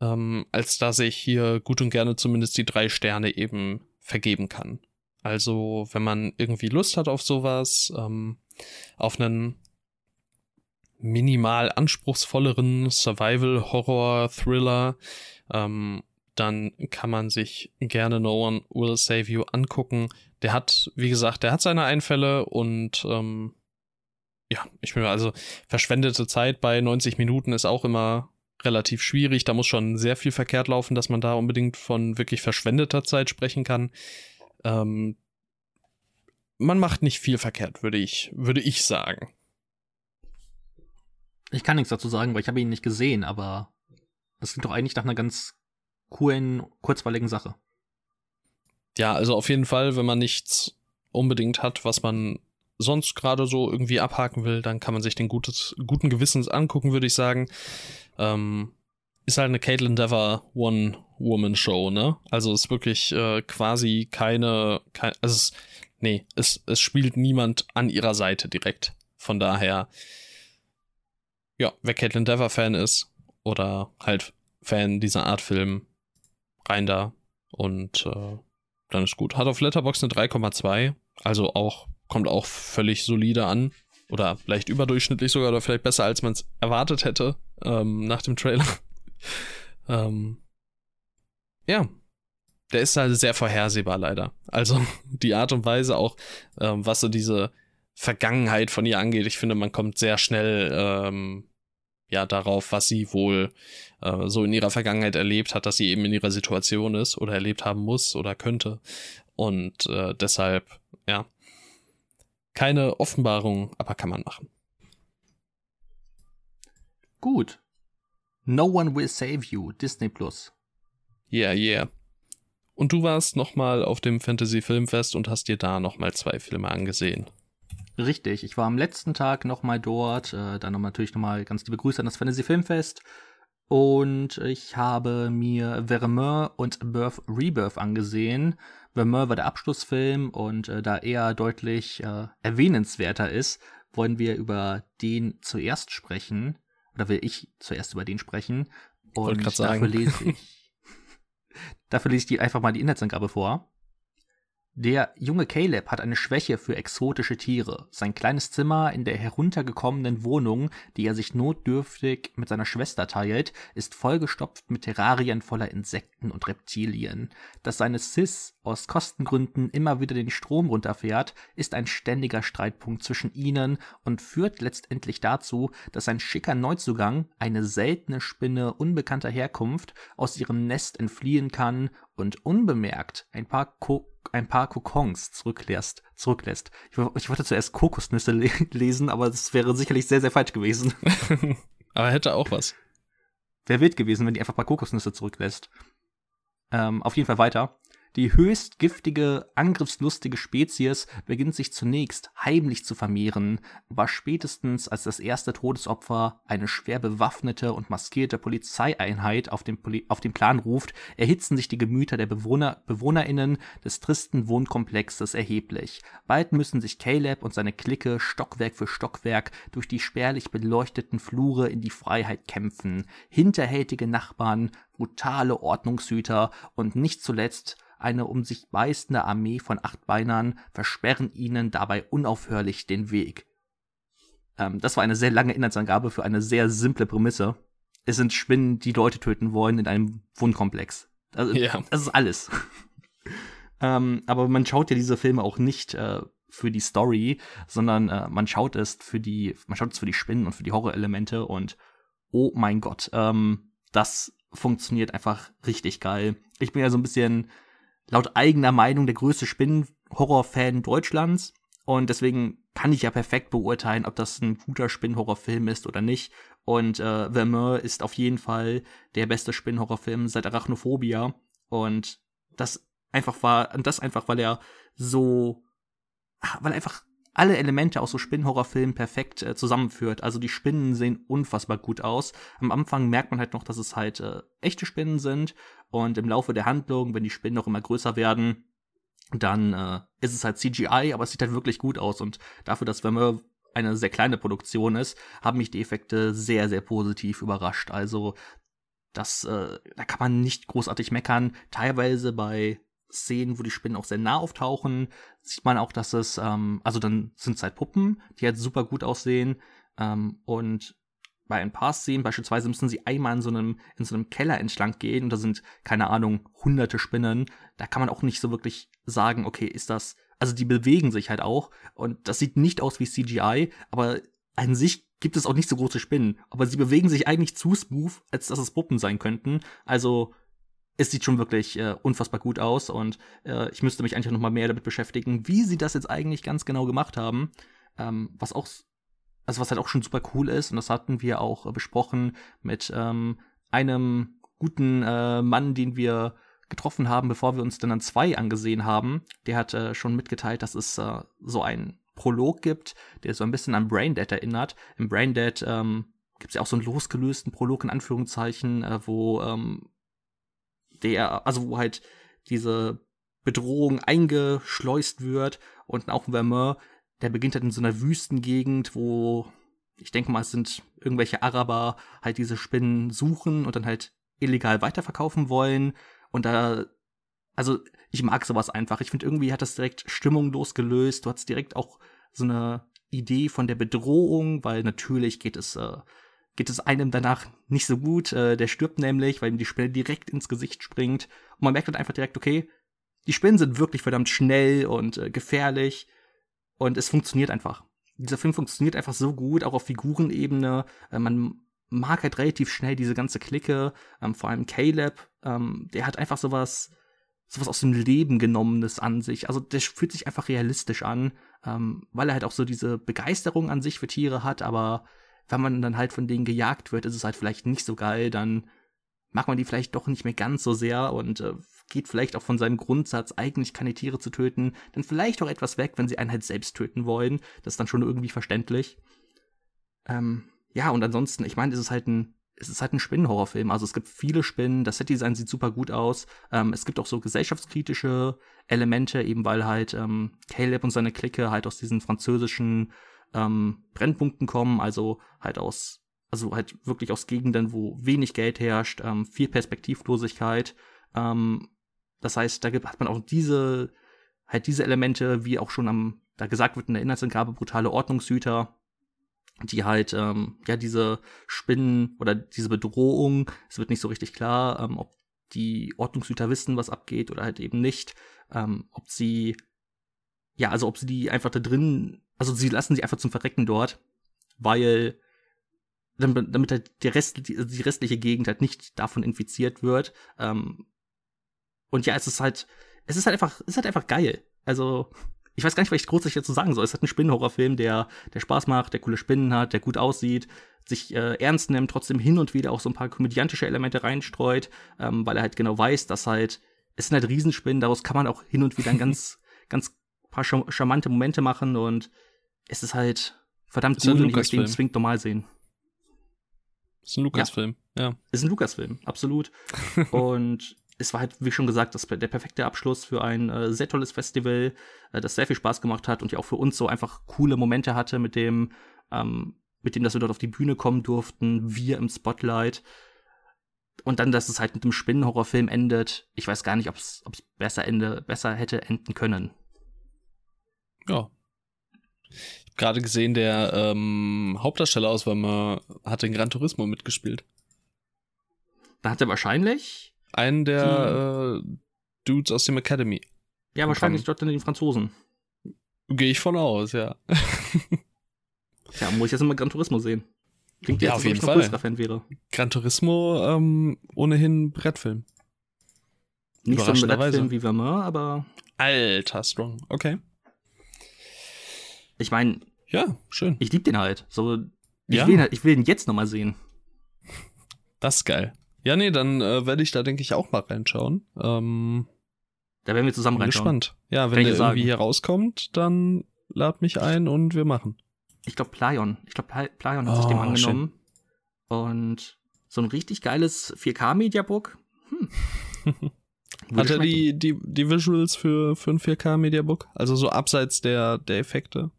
ähm, als dass ich hier gut und gerne zumindest die drei Sterne eben vergeben kann. Also, wenn man irgendwie Lust hat auf sowas, ähm, auf einen minimal anspruchsvolleren Survival-Horror-Thriller, ähm, dann kann man sich gerne No One Will Save You angucken. Der hat, wie gesagt, der hat seine Einfälle und ähm, ja, ich bin also verschwendete Zeit bei 90 Minuten ist auch immer relativ schwierig. Da muss schon sehr viel verkehrt laufen, dass man da unbedingt von wirklich verschwendeter Zeit sprechen kann. Ähm, man macht nicht viel verkehrt, würde ich, würde ich sagen. Ich kann nichts dazu sagen, weil ich habe ihn nicht gesehen, aber das klingt doch eigentlich nach einer ganz coolen, kurzweiligen Sache. Ja, also auf jeden Fall, wenn man nichts unbedingt hat, was man sonst gerade so irgendwie abhaken will, dann kann man sich den gutes, guten Gewissens angucken, würde ich sagen. Ähm, ist halt eine Caitlin Dever One-Woman-Show, ne? Also ist wirklich äh, quasi keine, kein, also es, nee, es, es spielt niemand an ihrer Seite direkt. Von daher ja, wer Caitlin Dever Fan ist oder halt Fan dieser Art Film, rein da und äh, dann ist gut. Hat auf Letterbox eine 3,2, also auch kommt auch völlig solide an oder vielleicht überdurchschnittlich sogar oder vielleicht besser als man es erwartet hätte ähm, nach dem Trailer. [laughs] ähm, ja, der ist halt sehr vorhersehbar leider. Also [laughs] die Art und Weise auch, ähm, was so diese Vergangenheit von ihr angeht. Ich finde, man kommt sehr schnell ähm, ja darauf, was sie wohl äh, so in ihrer Vergangenheit erlebt hat, dass sie eben in ihrer Situation ist oder erlebt haben muss oder könnte. Und äh, deshalb, ja, keine Offenbarung, aber kann man machen. Gut. No One Will Save You, Disney Plus. Yeah, yeah. Und du warst nochmal auf dem Fantasy Filmfest und hast dir da nochmal zwei Filme angesehen. Richtig, ich war am letzten Tag nochmal dort, äh, dann noch natürlich nochmal ganz liebe Grüße an das Fantasy Filmfest. Und ich habe mir Vermeer und Birth Rebirth angesehen. Vermeer war der Abschlussfilm und äh, da er deutlich äh, erwähnenswerter ist, wollen wir über den zuerst sprechen. oder will ich zuerst über den sprechen. Und dafür lese ich. [laughs] dafür lese ich die einfach mal die Inhaltsangabe vor. Der junge Caleb hat eine Schwäche für exotische Tiere. Sein kleines Zimmer in der heruntergekommenen Wohnung, die er sich notdürftig mit seiner Schwester teilt, ist vollgestopft mit Terrarien voller Insekten und Reptilien. Dass seine Sis aus Kostengründen immer wieder den Strom runterfährt, ist ein ständiger Streitpunkt zwischen ihnen und führt letztendlich dazu, dass ein schicker Neuzugang, eine seltene Spinne unbekannter Herkunft, aus ihrem Nest entfliehen kann und unbemerkt ein paar, Ko ein paar Kokons zurücklässt. zurücklässt. Ich, ich wollte zuerst Kokosnüsse le [laughs] lesen, aber das wäre sicherlich sehr, sehr falsch gewesen. [laughs] [laughs] aber hätte auch was. Wäre wild gewesen, wenn die einfach ein paar Kokosnüsse zurücklässt. Ähm, auf jeden Fall weiter. Die höchst giftige, angriffslustige Spezies beginnt sich zunächst heimlich zu vermehren, war spätestens als das erste Todesopfer eine schwer bewaffnete und maskierte Polizeieinheit auf den, Poli auf den Plan ruft, erhitzen sich die Gemüter der Bewohner, BewohnerInnen des tristen Wohnkomplexes erheblich. Bald müssen sich Caleb und seine Clique Stockwerk für Stockwerk durch die spärlich beleuchteten Flure in die Freiheit kämpfen. Hinterhältige Nachbarn, brutale Ordnungshüter und nicht zuletzt eine um sich beißende Armee von Achtbeinern versperren ihnen dabei unaufhörlich den Weg. Ähm, das war eine sehr lange Inhaltsangabe für eine sehr simple Prämisse. Es sind Spinnen, die Leute töten wollen in einem Wohnkomplex. Also, ja. Das ist alles. [laughs] ähm, aber man schaut ja diese Filme auch nicht äh, für die Story, sondern äh, man schaut es für die, man schaut es für die Spinnen und für die Horrorelemente und oh mein Gott, ähm, das funktioniert einfach richtig geil. Ich bin ja so ein bisschen laut eigener Meinung der größte Spinnen-Horror-Fan Deutschlands. Und deswegen kann ich ja perfekt beurteilen, ob das ein guter Spinnenhorrorfilm ist oder nicht. Und äh, Vermeer ist auf jeden Fall der beste Spinnenhorrorfilm seit Arachnophobia. Und das einfach war, und das einfach, weil er so, weil er einfach alle Elemente aus so Spinnenhorrorfilmen perfekt äh, zusammenführt. Also die Spinnen sehen unfassbar gut aus. Am Anfang merkt man halt noch, dass es halt äh, echte Spinnen sind. Und im Laufe der Handlung, wenn die Spinnen noch immer größer werden, dann äh, ist es halt CGI, aber es sieht halt wirklich gut aus. Und dafür, dass Vermeer eine sehr kleine Produktion ist, haben mich die Effekte sehr, sehr positiv überrascht. Also das, äh, da kann man nicht großartig meckern. Teilweise bei Szenen, wo die Spinnen auch sehr nah auftauchen, sieht man auch, dass es, ähm, also dann sind es halt Puppen, die halt super gut aussehen. Ähm, und bei ein paar Szenen beispielsweise müssen sie einmal in so einem, in so einem Keller entlang gehen und da sind, keine Ahnung, hunderte Spinnen. Da kann man auch nicht so wirklich sagen, okay, ist das, also die bewegen sich halt auch und das sieht nicht aus wie CGI, aber an sich gibt es auch nicht so große Spinnen, aber sie bewegen sich eigentlich zu smooth, als dass es Puppen sein könnten. Also es sieht schon wirklich äh, unfassbar gut aus und äh, ich müsste mich eigentlich noch mal mehr damit beschäftigen, wie sie das jetzt eigentlich ganz genau gemacht haben. Ähm, was auch, also was halt auch schon super cool ist und das hatten wir auch äh, besprochen mit ähm, einem guten äh, Mann, den wir getroffen haben, bevor wir uns dann an zwei angesehen haben. Der hat äh, schon mitgeteilt, dass es äh, so einen Prolog gibt, der so ein bisschen an Braindead erinnert. Im Braindead ähm, gibt es ja auch so einen losgelösten Prolog in Anführungszeichen, wo ähm, der, also wo halt diese Bedrohung eingeschleust wird und auch Vermeer, der beginnt halt in so einer Wüstengegend, wo ich denke mal, es sind irgendwelche Araber halt diese Spinnen suchen und dann halt illegal weiterverkaufen wollen und da also ich mag sowas einfach. Ich finde irgendwie hat das direkt stimmunglos gelöst. Du hast direkt auch so eine Idee von der Bedrohung, weil natürlich geht es äh, geht es einem danach nicht so gut. Äh, der stirbt nämlich, weil ihm die Spinne direkt ins Gesicht springt. Und man merkt dann einfach direkt, okay, die Spinnen sind wirklich verdammt schnell und äh, gefährlich. Und es funktioniert einfach. Dieser Film funktioniert einfach so gut, auch auf Figurenebene. Äh, man mag halt relativ schnell diese ganze Clique. Ähm, vor allem Caleb, ähm, der hat einfach sowas, sowas aus dem Leben genommenes an sich. Also der fühlt sich einfach realistisch an, ähm, weil er halt auch so diese Begeisterung an sich für Tiere hat, aber wenn man dann halt von denen gejagt wird, ist es halt vielleicht nicht so geil, dann mag man die vielleicht doch nicht mehr ganz so sehr und äh, geht vielleicht auch von seinem Grundsatz, eigentlich keine Tiere zu töten, dann vielleicht auch etwas weg, wenn sie einen halt selbst töten wollen. Das ist dann schon irgendwie verständlich. Ähm, ja, und ansonsten, ich meine, es ist halt ein, es ist halt ein Spinnenhorrorfilm. Also es gibt viele Spinnen, das Setdesign sieht super gut aus. Ähm, es gibt auch so gesellschaftskritische Elemente, eben weil halt ähm, Caleb und seine Clique halt aus diesen französischen ähm, Brennpunkten kommen, also halt aus also halt wirklich aus Gegenden, wo wenig Geld herrscht, ähm, viel Perspektivlosigkeit. Ähm, das heißt, da hat man auch diese, halt diese Elemente, wie auch schon am, da gesagt wird in der Inhaltsangabe, brutale Ordnungshüter, die halt, ähm, ja, diese Spinnen oder diese Bedrohung, es wird nicht so richtig klar, ähm, ob die Ordnungshüter wissen, was abgeht oder halt eben nicht, ähm, ob sie, ja, also ob sie die einfach da drin, also sie lassen sie einfach zum Verrecken dort, weil damit, halt der Rest, die, die, restliche Gegend halt nicht davon infiziert wird. Ähm, und ja, es ist halt, es ist halt einfach, es ist halt einfach geil. Also, ich weiß gar nicht, was ich großartig dazu sagen soll. Es ist halt ein Spinnenhorrorfilm, der, der Spaß macht, der coole Spinnen hat, der gut aussieht, sich äh, ernst nimmt, trotzdem hin und wieder auch so ein paar komödiantische Elemente reinstreut, ähm, weil er halt genau weiß, dass halt, es sind halt Riesenspinnen, daraus kann man auch hin und wieder ein [laughs] ganz, ganz paar charmante Momente machen und es ist halt verdammt ist gut und ich möchte ihn zwingend normal sehen. Ist ein Lukas-Film, ja. ja. Ist ein Lukas-Film, absolut. [laughs] und es war halt, wie schon gesagt, das, der perfekte Abschluss für ein äh, sehr tolles Festival, äh, das sehr viel Spaß gemacht hat und ja auch für uns so einfach coole Momente hatte, mit dem, ähm, mit dem, dass wir dort auf die Bühne kommen durften, wir im Spotlight. Und dann, dass es halt mit einem Spinnenhorrorfilm endet. Ich weiß gar nicht, ob es besser ende, besser hätte enden können. Ja. Ich habe gerade gesehen, der ähm, Hauptdarsteller aus Weimar hat in Gran Turismo mitgespielt. Da hat er wahrscheinlich einen der äh, Dudes aus dem Academy. Ja, wahrscheinlich dort dann den Franzosen. Gehe ich von aus, ja. [laughs] ja, muss ich jetzt immer Gran Turismo sehen. Klingt ja, auf jeden Fall. Fan wäre. Gran Turismo ähm, ohnehin Brettfilm. Nicht so ein Brettfilm wie Vermeer, aber. Alter, strong. Okay. Ich meine. Ja, schön. Ich liebe den halt. So, ich, ja. will ihn halt, ich will ihn jetzt nochmal sehen. Das ist geil. Ja, nee, dann äh, werde ich da, denke ich, auch mal reinschauen. Ähm, da werden wir zusammen bin reinschauen. Gespannt. Ja, wenn der irgendwie hier rauskommt, dann lad mich ein und wir machen. Ich glaube, Plyon. Ich glaube, Plyon hat oh, sich dem oh, angenommen. Schön. Und so ein richtig geiles 4K-Mediabook. Hm. [laughs] Hat er die, die, die Visuals für, für ein 4K-Mediabook? Also so abseits der, der Effekte?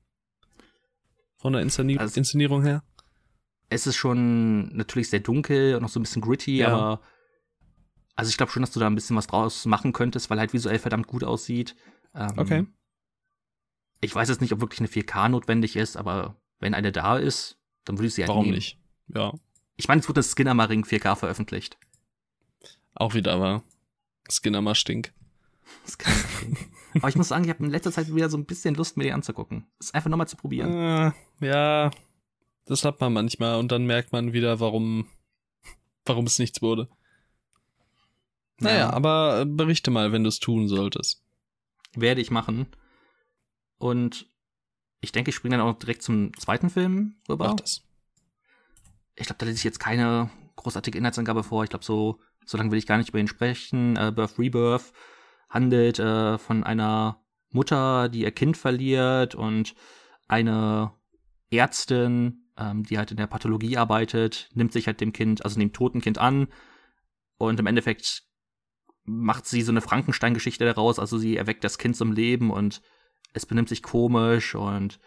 Von der Inszenierung, also, Inszenierung her? es ist schon natürlich sehr dunkel und noch so ein bisschen gritty, ja. aber also ich glaube schon, dass du da ein bisschen was draus machen könntest, weil halt visuell verdammt gut aussieht. Ähm, okay. Ich weiß jetzt nicht, ob wirklich eine 4K notwendig ist, aber wenn eine da ist, dann würde ich sie halt Warum nehmen. nicht? Ja. Ich meine, es wurde das Skinnerma-Ring 4K veröffentlicht. Auch wieder war Skinnerma stink. Aber ich muss sagen, ich habe in letzter Zeit wieder so ein bisschen Lust, mir die anzugucken. Das einfach nochmal zu probieren. Äh, ja, das hat man manchmal und dann merkt man wieder, warum, warum es nichts wurde. Naja, ja. aber berichte mal, wenn du es tun solltest. Werde ich machen. Und ich denke, ich springe dann auch direkt zum zweiten Film rüber. Mach das. Ich glaube, da lese ich jetzt keine großartige Inhaltsangabe vor. Ich glaube, so, so lange will ich gar nicht über ihn sprechen. Uh, Birth Rebirth handelt uh, von einer Mutter, die ihr Kind verliert und eine Ärztin, ähm, die halt in der Pathologie arbeitet, nimmt sich halt dem Kind, also dem toten Kind an und im Endeffekt macht sie so eine Frankenstein-Geschichte daraus, also sie erweckt das Kind zum Leben und es benimmt sich komisch und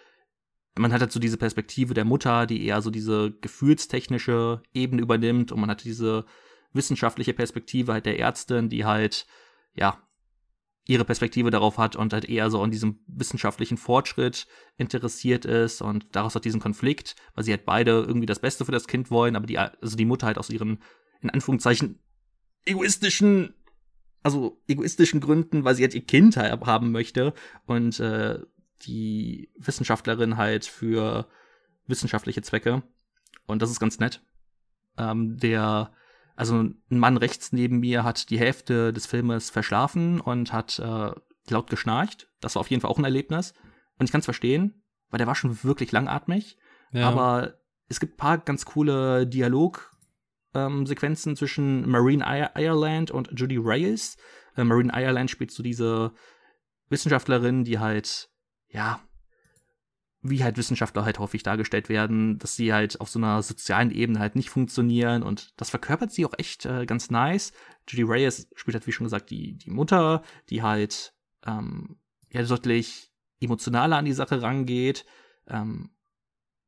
man hat halt so diese Perspektive der Mutter, die eher so diese gefühlstechnische Ebene übernimmt und man hat diese wissenschaftliche Perspektive halt der Ärztin, die halt, ja, ihre Perspektive darauf hat und halt eher so an diesem wissenschaftlichen Fortschritt interessiert ist und daraus hat diesen Konflikt, weil sie halt beide irgendwie das Beste für das Kind wollen, aber die, also die Mutter halt aus ihren, in Anführungszeichen, egoistischen, also egoistischen Gründen, weil sie halt ihr Kind halt haben möchte und äh, die Wissenschaftlerin halt für wissenschaftliche Zwecke. Und das ist ganz nett. Ähm, der also ein Mann rechts neben mir hat die Hälfte des Filmes verschlafen und hat äh, laut geschnarcht. Das war auf jeden Fall auch ein Erlebnis. Und ich kann es verstehen, weil der war schon wirklich langatmig. Ja. Aber es gibt ein paar ganz coole Dialogsequenzen ähm, zwischen Marine Ireland und Judy Reyes. Äh, Marine Ireland spielt so diese Wissenschaftlerin, die halt, ja, wie halt Wissenschaftler halt häufig dargestellt werden, dass sie halt auf so einer sozialen Ebene halt nicht funktionieren und das verkörpert sie auch echt äh, ganz nice. Judy Reyes spielt halt, wie schon gesagt, die, die Mutter, die halt ähm, ja deutlich emotionaler an die Sache rangeht. Ähm,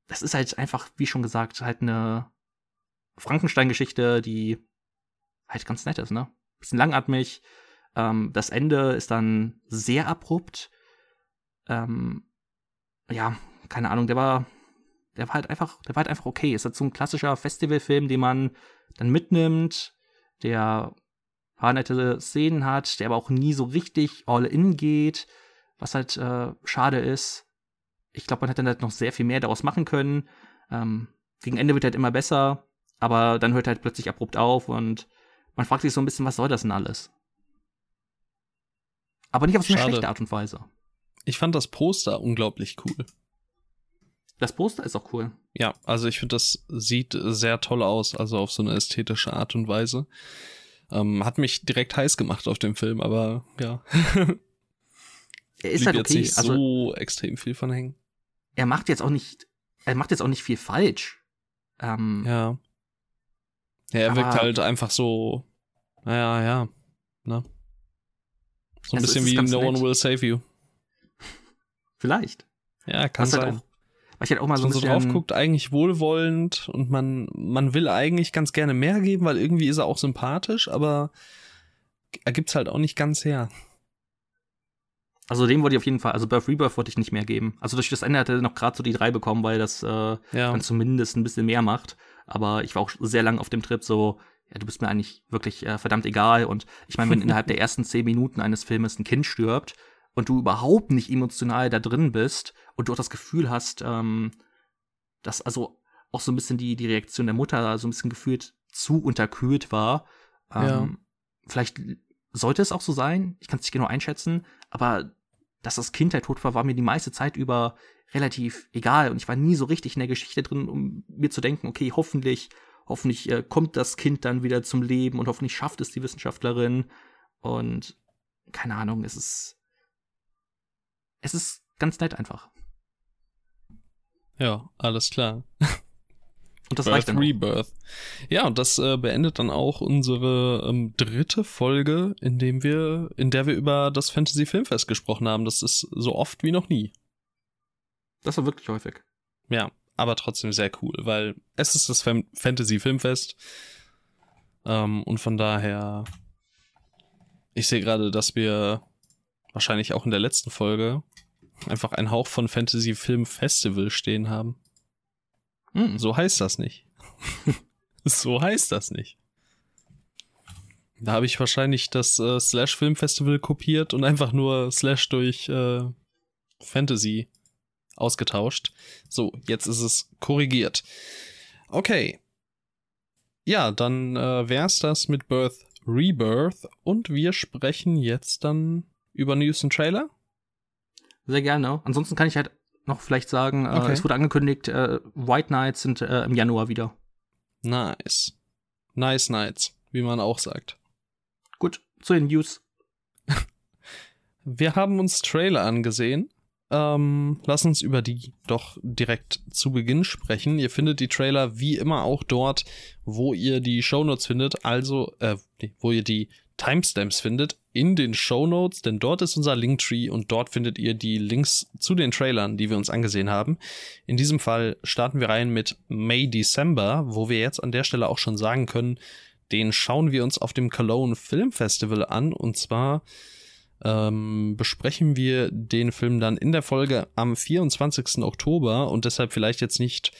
das ist halt einfach, wie schon gesagt, halt eine Frankenstein-Geschichte, die halt ganz nett ist, ne? Bisschen langatmig. Ähm, das Ende ist dann sehr abrupt. Ähm, ja, keine Ahnung, der war, der war halt einfach, der war halt einfach okay. Ist halt so ein klassischer Festivalfilm, den man dann mitnimmt, der paar nette Szenen hat, der aber auch nie so richtig all in geht, was halt äh, schade ist. Ich glaube, man hätte dann halt noch sehr viel mehr daraus machen können. Ähm, gegen Ende wird halt immer besser, aber dann hört halt plötzlich abrupt auf und man fragt sich so ein bisschen, was soll das denn alles? Aber nicht auf so eine schlechte Art und Weise. Ich fand das Poster unglaublich cool. Das Poster ist auch cool. Ja, also ich finde, das sieht sehr toll aus, also auf so eine ästhetische Art und Weise. Ähm, hat mich direkt heiß gemacht auf dem Film, aber ja. er ist halt okay. jetzt nicht also, so extrem viel von hängen. Er macht jetzt auch nicht, er macht jetzt auch nicht viel falsch. Ähm, ja. Ja, er wirkt halt einfach so, naja, ja, ne? So ein bisschen wie No nett. One Will Save You. Vielleicht. Ja, kann Was halt sein. Halt auch, weil ich halt auch mal so, so drauf guckt, eigentlich wohlwollend und man, man will eigentlich ganz gerne mehr geben, weil irgendwie ist er auch sympathisch, aber er gibt's halt auch nicht ganz her. Also dem wollte ich auf jeden Fall, also Birth Rebirth wollte ich nicht mehr geben. Also durch das Ende hat er noch gerade so die drei bekommen, weil das äh, ja. dann zumindest ein bisschen mehr macht. Aber ich war auch sehr lang auf dem Trip so, ja, du bist mir eigentlich wirklich äh, verdammt egal. Und ich meine, wenn innerhalb der [laughs] ersten zehn Minuten eines Filmes ein Kind stirbt und du überhaupt nicht emotional da drin bist und du auch das Gefühl hast, ähm, dass also auch so ein bisschen die, die Reaktion der Mutter so ein bisschen gefühlt zu unterkühlt war. Ähm, ja. Vielleicht sollte es auch so sein, ich kann es nicht genau einschätzen, aber dass das Kind halt tot war, war mir die meiste Zeit über relativ egal und ich war nie so richtig in der Geschichte drin, um mir zu denken, okay, hoffentlich, hoffentlich äh, kommt das Kind dann wieder zum Leben und hoffentlich schafft es die Wissenschaftlerin und keine Ahnung, es ist es ist ganz nett einfach. Ja, alles klar. Und das Birth reicht dann Rebirth. Ja, und das äh, beendet dann auch unsere ähm, dritte Folge, in dem wir, in der wir über das Fantasy Filmfest gesprochen haben. Das ist so oft wie noch nie. Das war wirklich häufig. Ja, aber trotzdem sehr cool, weil es ist das Fam Fantasy Filmfest. Ähm, und von daher, ich sehe gerade, dass wir wahrscheinlich auch in der letzten Folge einfach einen Hauch von Fantasy Film Festival stehen haben. Hm, so heißt das nicht. [laughs] so heißt das nicht. Da habe ich wahrscheinlich das äh, Slash Film Festival kopiert und einfach nur Slash durch äh, Fantasy ausgetauscht. So, jetzt ist es korrigiert. Okay. Ja, dann äh, wär's das mit Birth Rebirth und wir sprechen jetzt dann über News und Trailer. Sehr gerne. Ansonsten kann ich halt noch vielleicht sagen, äh, okay. äh, es wurde angekündigt, äh, White Nights sind äh, im Januar wieder. Nice. Nice Nights, wie man auch sagt. Gut, zu den News. Wir haben uns Trailer angesehen. Ähm, lass uns über die doch direkt zu Beginn sprechen. Ihr findet die Trailer wie immer auch dort, wo ihr die Shownotes findet, also äh, wo ihr die Timestamps findet in den Show Notes, denn dort ist unser Linktree und dort findet ihr die Links zu den Trailern, die wir uns angesehen haben. In diesem Fall starten wir rein mit May December, wo wir jetzt an der Stelle auch schon sagen können, den schauen wir uns auf dem Cologne Film Festival an und zwar ähm, besprechen wir den Film dann in der Folge am 24. Oktober und deshalb vielleicht jetzt nicht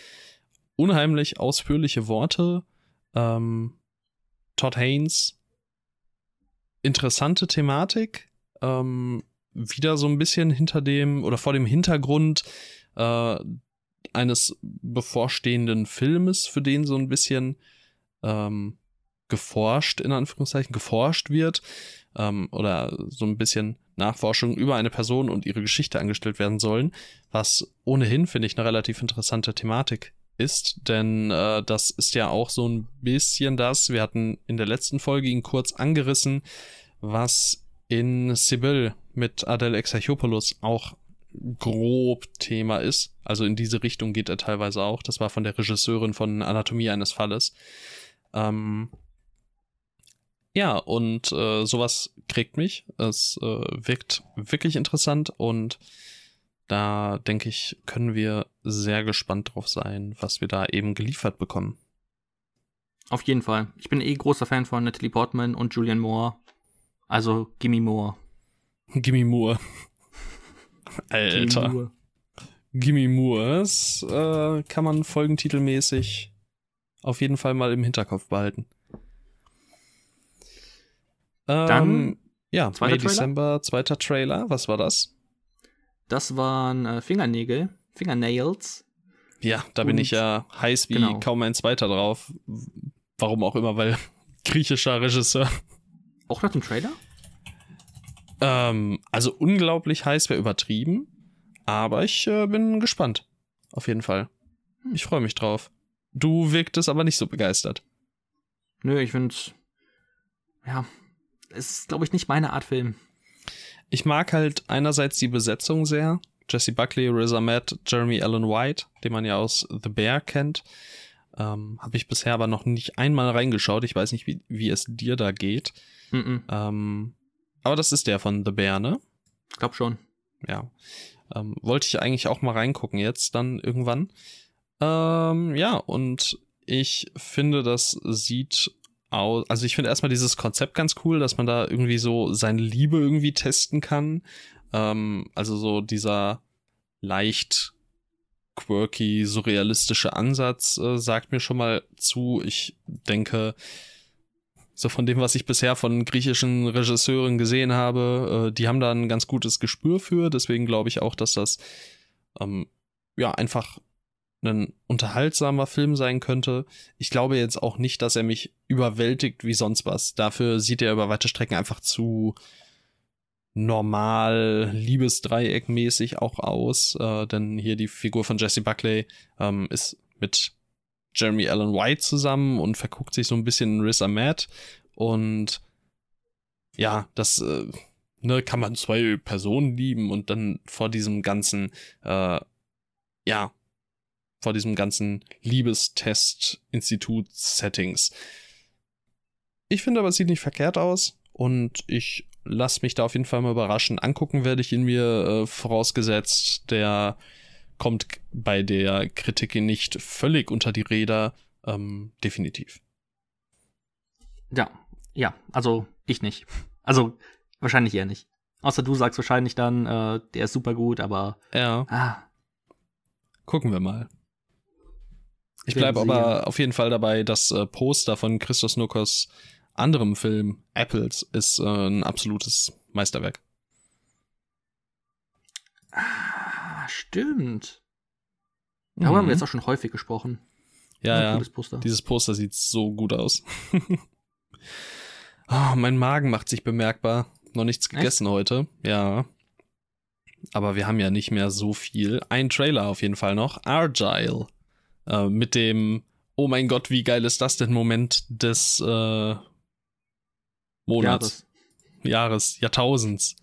unheimlich ausführliche Worte. Ähm, Todd Haynes interessante Thematik. Ähm, wieder so ein bisschen hinter dem oder vor dem Hintergrund äh, eines bevorstehenden Filmes, für den so ein bisschen ähm, geforscht, in Anführungszeichen, geforscht wird ähm, oder so ein bisschen Nachforschung über eine Person und ihre Geschichte angestellt werden sollen, was ohnehin, finde ich, eine relativ interessante Thematik ist, denn äh, das ist ja auch so ein bisschen das, wir hatten in der letzten Folge ihn kurz angerissen, was in Sibyl mit Adele Exarchopoulos auch grob Thema ist. Also in diese Richtung geht er teilweise auch. Das war von der Regisseurin von Anatomie eines Falles. Ähm, ja, und äh, sowas kriegt mich. Es äh, wirkt wirklich interessant und da denke ich, können wir sehr gespannt drauf sein, was wir da eben geliefert bekommen. Auf jeden Fall. Ich bin eh großer Fan von Natalie Portman und Julian Moore. Also Gimme Moore. Gimme Moore. [laughs] Alter. Gimme Moore. Gimme Moores äh, kann man folgentitelmäßig auf jeden Fall mal im Hinterkopf behalten. Ähm, Dann ja, zweiter May, December, zweiter Trailer. Was war das? Das waren äh, Fingernägel, Fingernails. Ja, da Und, bin ich ja heiß wie genau. kaum ein zweiter drauf. Warum auch immer, weil [laughs] griechischer Regisseur. Auch nach dem Trailer? Ähm, also unglaublich heiß wäre übertrieben, aber ich äh, bin gespannt. Auf jeden Fall. Hm. Ich freue mich drauf. Du wirktest aber nicht so begeistert. Nö, ich finde, ja, es ist, glaube ich, nicht meine Art Film. Ich mag halt einerseits die Besetzung sehr. Jesse Buckley, Riz Ahmed, Jeremy Allen White, den man ja aus The Bear kennt. Ähm, Habe ich bisher aber noch nicht einmal reingeschaut. Ich weiß nicht, wie, wie es dir da geht. Mm -mm. Ähm, aber das ist der von The Bear, ne? Ich glaube schon. Ja. Ähm, wollte ich eigentlich auch mal reingucken jetzt dann irgendwann. Ähm, ja, und ich finde, das sieht aus. Also ich finde erstmal dieses Konzept ganz cool, dass man da irgendwie so seine Liebe irgendwie testen kann. Ähm, also so dieser leicht quirky, surrealistische Ansatz äh, sagt mir schon mal zu. Ich denke, so von dem, was ich bisher von griechischen Regisseuren gesehen habe, äh, die haben da ein ganz gutes Gespür für. Deswegen glaube ich auch, dass das ähm, ja einfach ein unterhaltsamer Film sein könnte. Ich glaube jetzt auch nicht, dass er mich überwältigt wie sonst was. Dafür sieht er über weite Strecken einfach zu normal Liebesdreieckmäßig auch aus. Äh, denn hier die Figur von Jesse Buckley ähm, ist mit Jeremy Allen White zusammen und verguckt sich so ein bisschen in Riz Ahmed. Und ja, das äh, ne, kann man zwei Personen lieben und dann vor diesem ganzen, äh, ja, vor diesem ganzen Liebestest-Institut-Settings. Ich finde aber, es sieht nicht verkehrt aus und ich lasse mich da auf jeden Fall mal überraschen. Angucken werde ich ihn mir äh, vorausgesetzt, der kommt bei der Kritik nicht völlig unter die Räder. Ähm, definitiv. Ja, ja, also ich nicht. Also wahrscheinlich eher nicht. Außer du sagst wahrscheinlich dann, äh, der ist super gut, aber. Ja. Ah. Gucken wir mal. Ich bleibe aber auf jeden Fall dabei, das äh, Poster von Christos Nukos anderem Film Apples ist äh, ein absolutes Meisterwerk. Ah, stimmt. Darüber mhm. haben wir jetzt auch schon häufig gesprochen. Ja, ja. Poster. Dieses Poster sieht so gut aus. oh, [laughs] mein Magen macht sich bemerkbar. Noch nichts gegessen Echt? heute. Ja. Aber wir haben ja nicht mehr so viel. Ein Trailer auf jeden Fall noch. Argyle. Äh, mit dem, oh mein Gott, wie geil ist das denn Moment des äh, Monats, Jahres, Jahres Jahrtausends.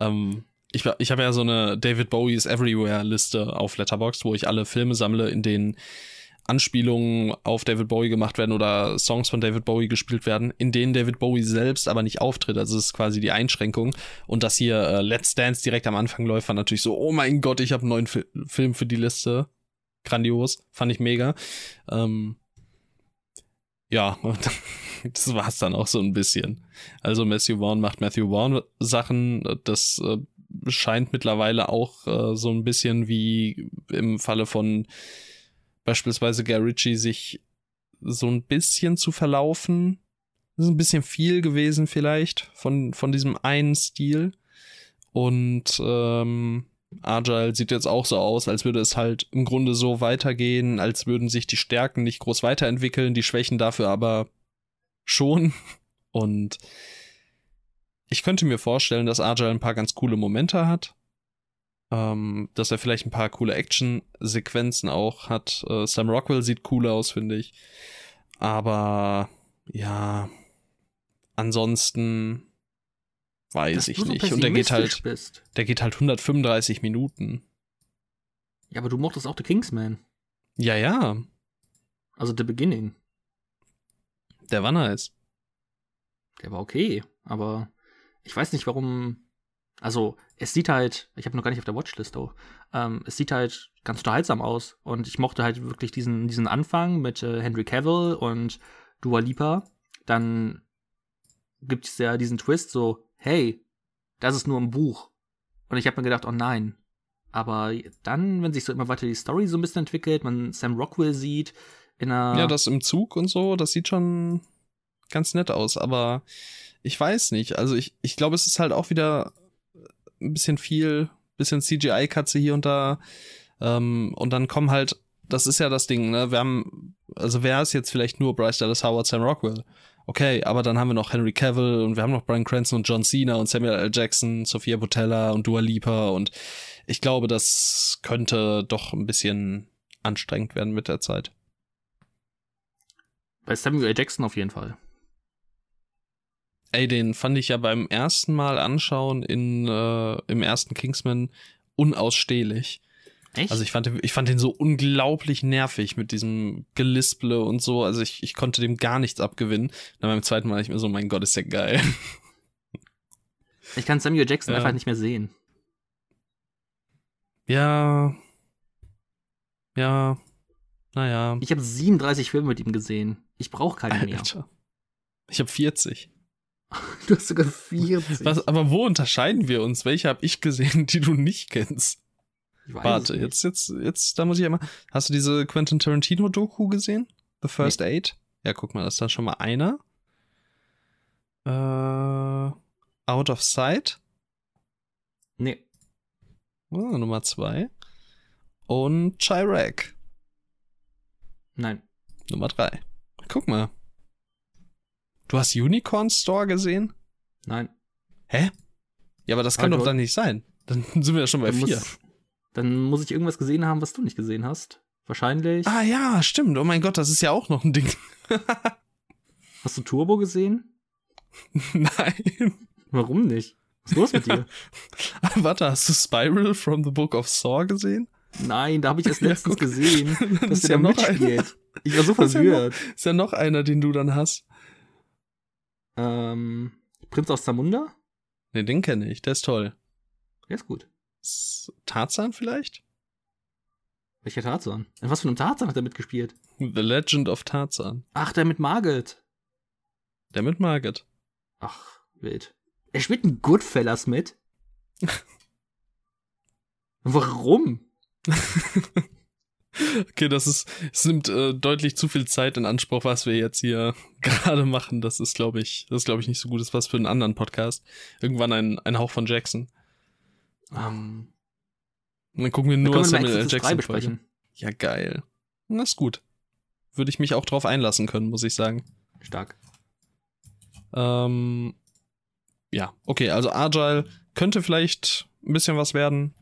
Ähm, ich, ich habe ja so eine David Bowie's Everywhere Liste auf Letterboxd, wo ich alle Filme sammle, in denen Anspielungen auf David Bowie gemacht werden oder Songs von David Bowie gespielt werden, in denen David Bowie selbst aber nicht auftritt. Also das ist quasi die Einschränkung. Und dass hier äh, Let's Dance direkt am Anfang läuft, war natürlich so, oh mein Gott, ich habe einen neuen Fi Film für die Liste grandios, fand ich mega. Ähm, ja, [laughs] das war's dann auch so ein bisschen. Also Matthew Vaughn macht Matthew Vaughn Sachen, das äh, scheint mittlerweile auch äh, so ein bisschen wie im Falle von beispielsweise Guy Ritchie sich so ein bisschen zu verlaufen. Das ist ein bisschen viel gewesen vielleicht von, von diesem einen Stil. Und ähm, Agile sieht jetzt auch so aus, als würde es halt im Grunde so weitergehen, als würden sich die Stärken nicht groß weiterentwickeln, die Schwächen dafür aber schon. [laughs] Und ich könnte mir vorstellen, dass Agile ein paar ganz coole Momente hat. Ähm, dass er vielleicht ein paar coole Action-Sequenzen auch hat. Äh, Sam Rockwell sieht cool aus, finde ich. Aber ja, ansonsten Weiß Dass ich nicht. Und der geht halt, bist. der geht halt 135 Minuten. Ja, aber du mochtest auch The Kingsman. Ja, ja. Also The Beginning. Der war nice. Der war okay, aber ich weiß nicht, warum. Also, es sieht halt, ich habe noch gar nicht auf der Watchlist auch. Ähm, es sieht halt ganz unterhaltsam aus. Und ich mochte halt wirklich diesen, diesen Anfang mit äh, Henry Cavill und Dua Lipa, dann gibt es ja diesen Twist so, hey, das ist nur ein Buch. Und ich habe mir gedacht, oh nein. Aber dann, wenn sich so immer weiter die Story so ein bisschen entwickelt, man Sam Rockwell sieht in einer. Ja, das im Zug und so, das sieht schon ganz nett aus, aber ich weiß nicht. Also ich, ich glaube, es ist halt auch wieder ein bisschen viel, bisschen CGI-Katze hier und da. Ähm, und dann kommen halt, das ist ja das Ding, ne? Wir haben, also wer ist jetzt vielleicht nur Bryce Dallas Howard, Sam Rockwell? Okay, aber dann haben wir noch Henry Cavill und wir haben noch Brian Cranston und John Cena und Samuel L. Jackson, Sophia Botella und Dua Lipa und ich glaube, das könnte doch ein bisschen anstrengend werden mit der Zeit. Bei Samuel L. Jackson auf jeden Fall. Ey, den fand ich ja beim ersten Mal anschauen in, äh, im ersten Kingsman unausstehlich. Echt? Also ich fand, ich fand den so unglaublich nervig mit diesem Gelisple und so. Also ich, ich konnte dem gar nichts abgewinnen. Dann beim zweiten Mal ich mir so, mein Gott, ist der geil. Ich kann Samuel Jackson ja. einfach nicht mehr sehen. Ja. Ja. Naja. Ich habe 37 Filme mit ihm gesehen. Ich brauche keine mehr. Ich habe 40. Du hast sogar 40. Was, aber wo unterscheiden wir uns? Welche habe ich gesehen, [laughs] die du nicht kennst? Warte, jetzt, jetzt, jetzt, da muss ich einmal. Hast du diese Quentin Tarantino-Doku gesehen? The First nee. Eight? Ja, guck mal, das ist dann schon mal einer. Äh, Out of Sight? Nee. Oh, Nummer zwei. Und Chirac? Nein. Nummer drei. Guck mal. Du hast Unicorn Store gesehen? Nein. Hä? Ja, aber das kann doch dann nicht sein. Dann [laughs] sind wir ja schon bei dann vier. Muss, dann muss ich irgendwas gesehen haben, was du nicht gesehen hast. Wahrscheinlich. Ah ja, stimmt. Oh mein Gott, das ist ja auch noch ein Ding. [laughs] hast du Turbo gesehen? [laughs] Nein. Warum nicht? Was ist los mit dir? [laughs] Warte, hast du Spiral from the Book of Saw gesehen? Nein, da habe ich erst letztens ja, gesehen, dass der ja noch mitspielt. Ich war so verwirrt. Ist ja, noch, ist ja noch einer, den du dann hast. Ähm, Prinz aus Zamunda? Ne, den kenne ich, der ist toll. Der ist gut. Tarzan vielleicht? Welcher Tarzan? In was für einem Tarzan hat er mitgespielt? The Legend of Tarzan. Ach, der mit Margaret. Der mit Margaret. Ach, wild. Er spielt ein Goodfellas mit. [laughs] Warum? Okay, das ist, es nimmt äh, deutlich zu viel Zeit in Anspruch, was wir jetzt hier [laughs] gerade machen. Das ist, glaube ich, das ist, glaube ich, nicht so gut. Das ist was für einen anderen Podcast. Irgendwann ein, ein Hauch von Jackson. Ähm, und dann gucken wir nur Samuel L. Jackson besprechen. Ja, geil. Das ist gut. Würde ich mich auch drauf einlassen können, muss ich sagen. Stark. Ähm, ja, okay, also Agile könnte vielleicht ein bisschen was werden.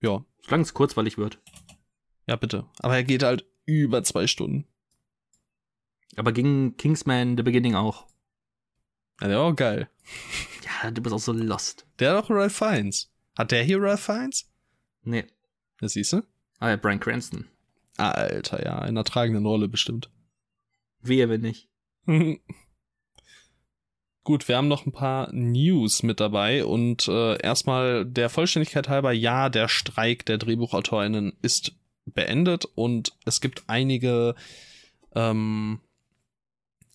Ja, Solange es kurzweilig wird. Ja, bitte. Aber er geht halt über zwei Stunden. Aber ging Kingsman The Beginning auch. Ja, der war auch geil. [laughs] Du bist auch so lost. Der hat auch Ralph Fiennes. Hat der hier Ralph Fiennes? Nee. Das siehst du? Ah, ja, Brian Cranston. Alter, ja, in einer tragenden Rolle bestimmt. Wehe, wenn nicht. [laughs] Gut, wir haben noch ein paar News mit dabei und äh, erstmal der Vollständigkeit halber, ja, der Streik der DrehbuchautorInnen ist beendet und es gibt einige ähm,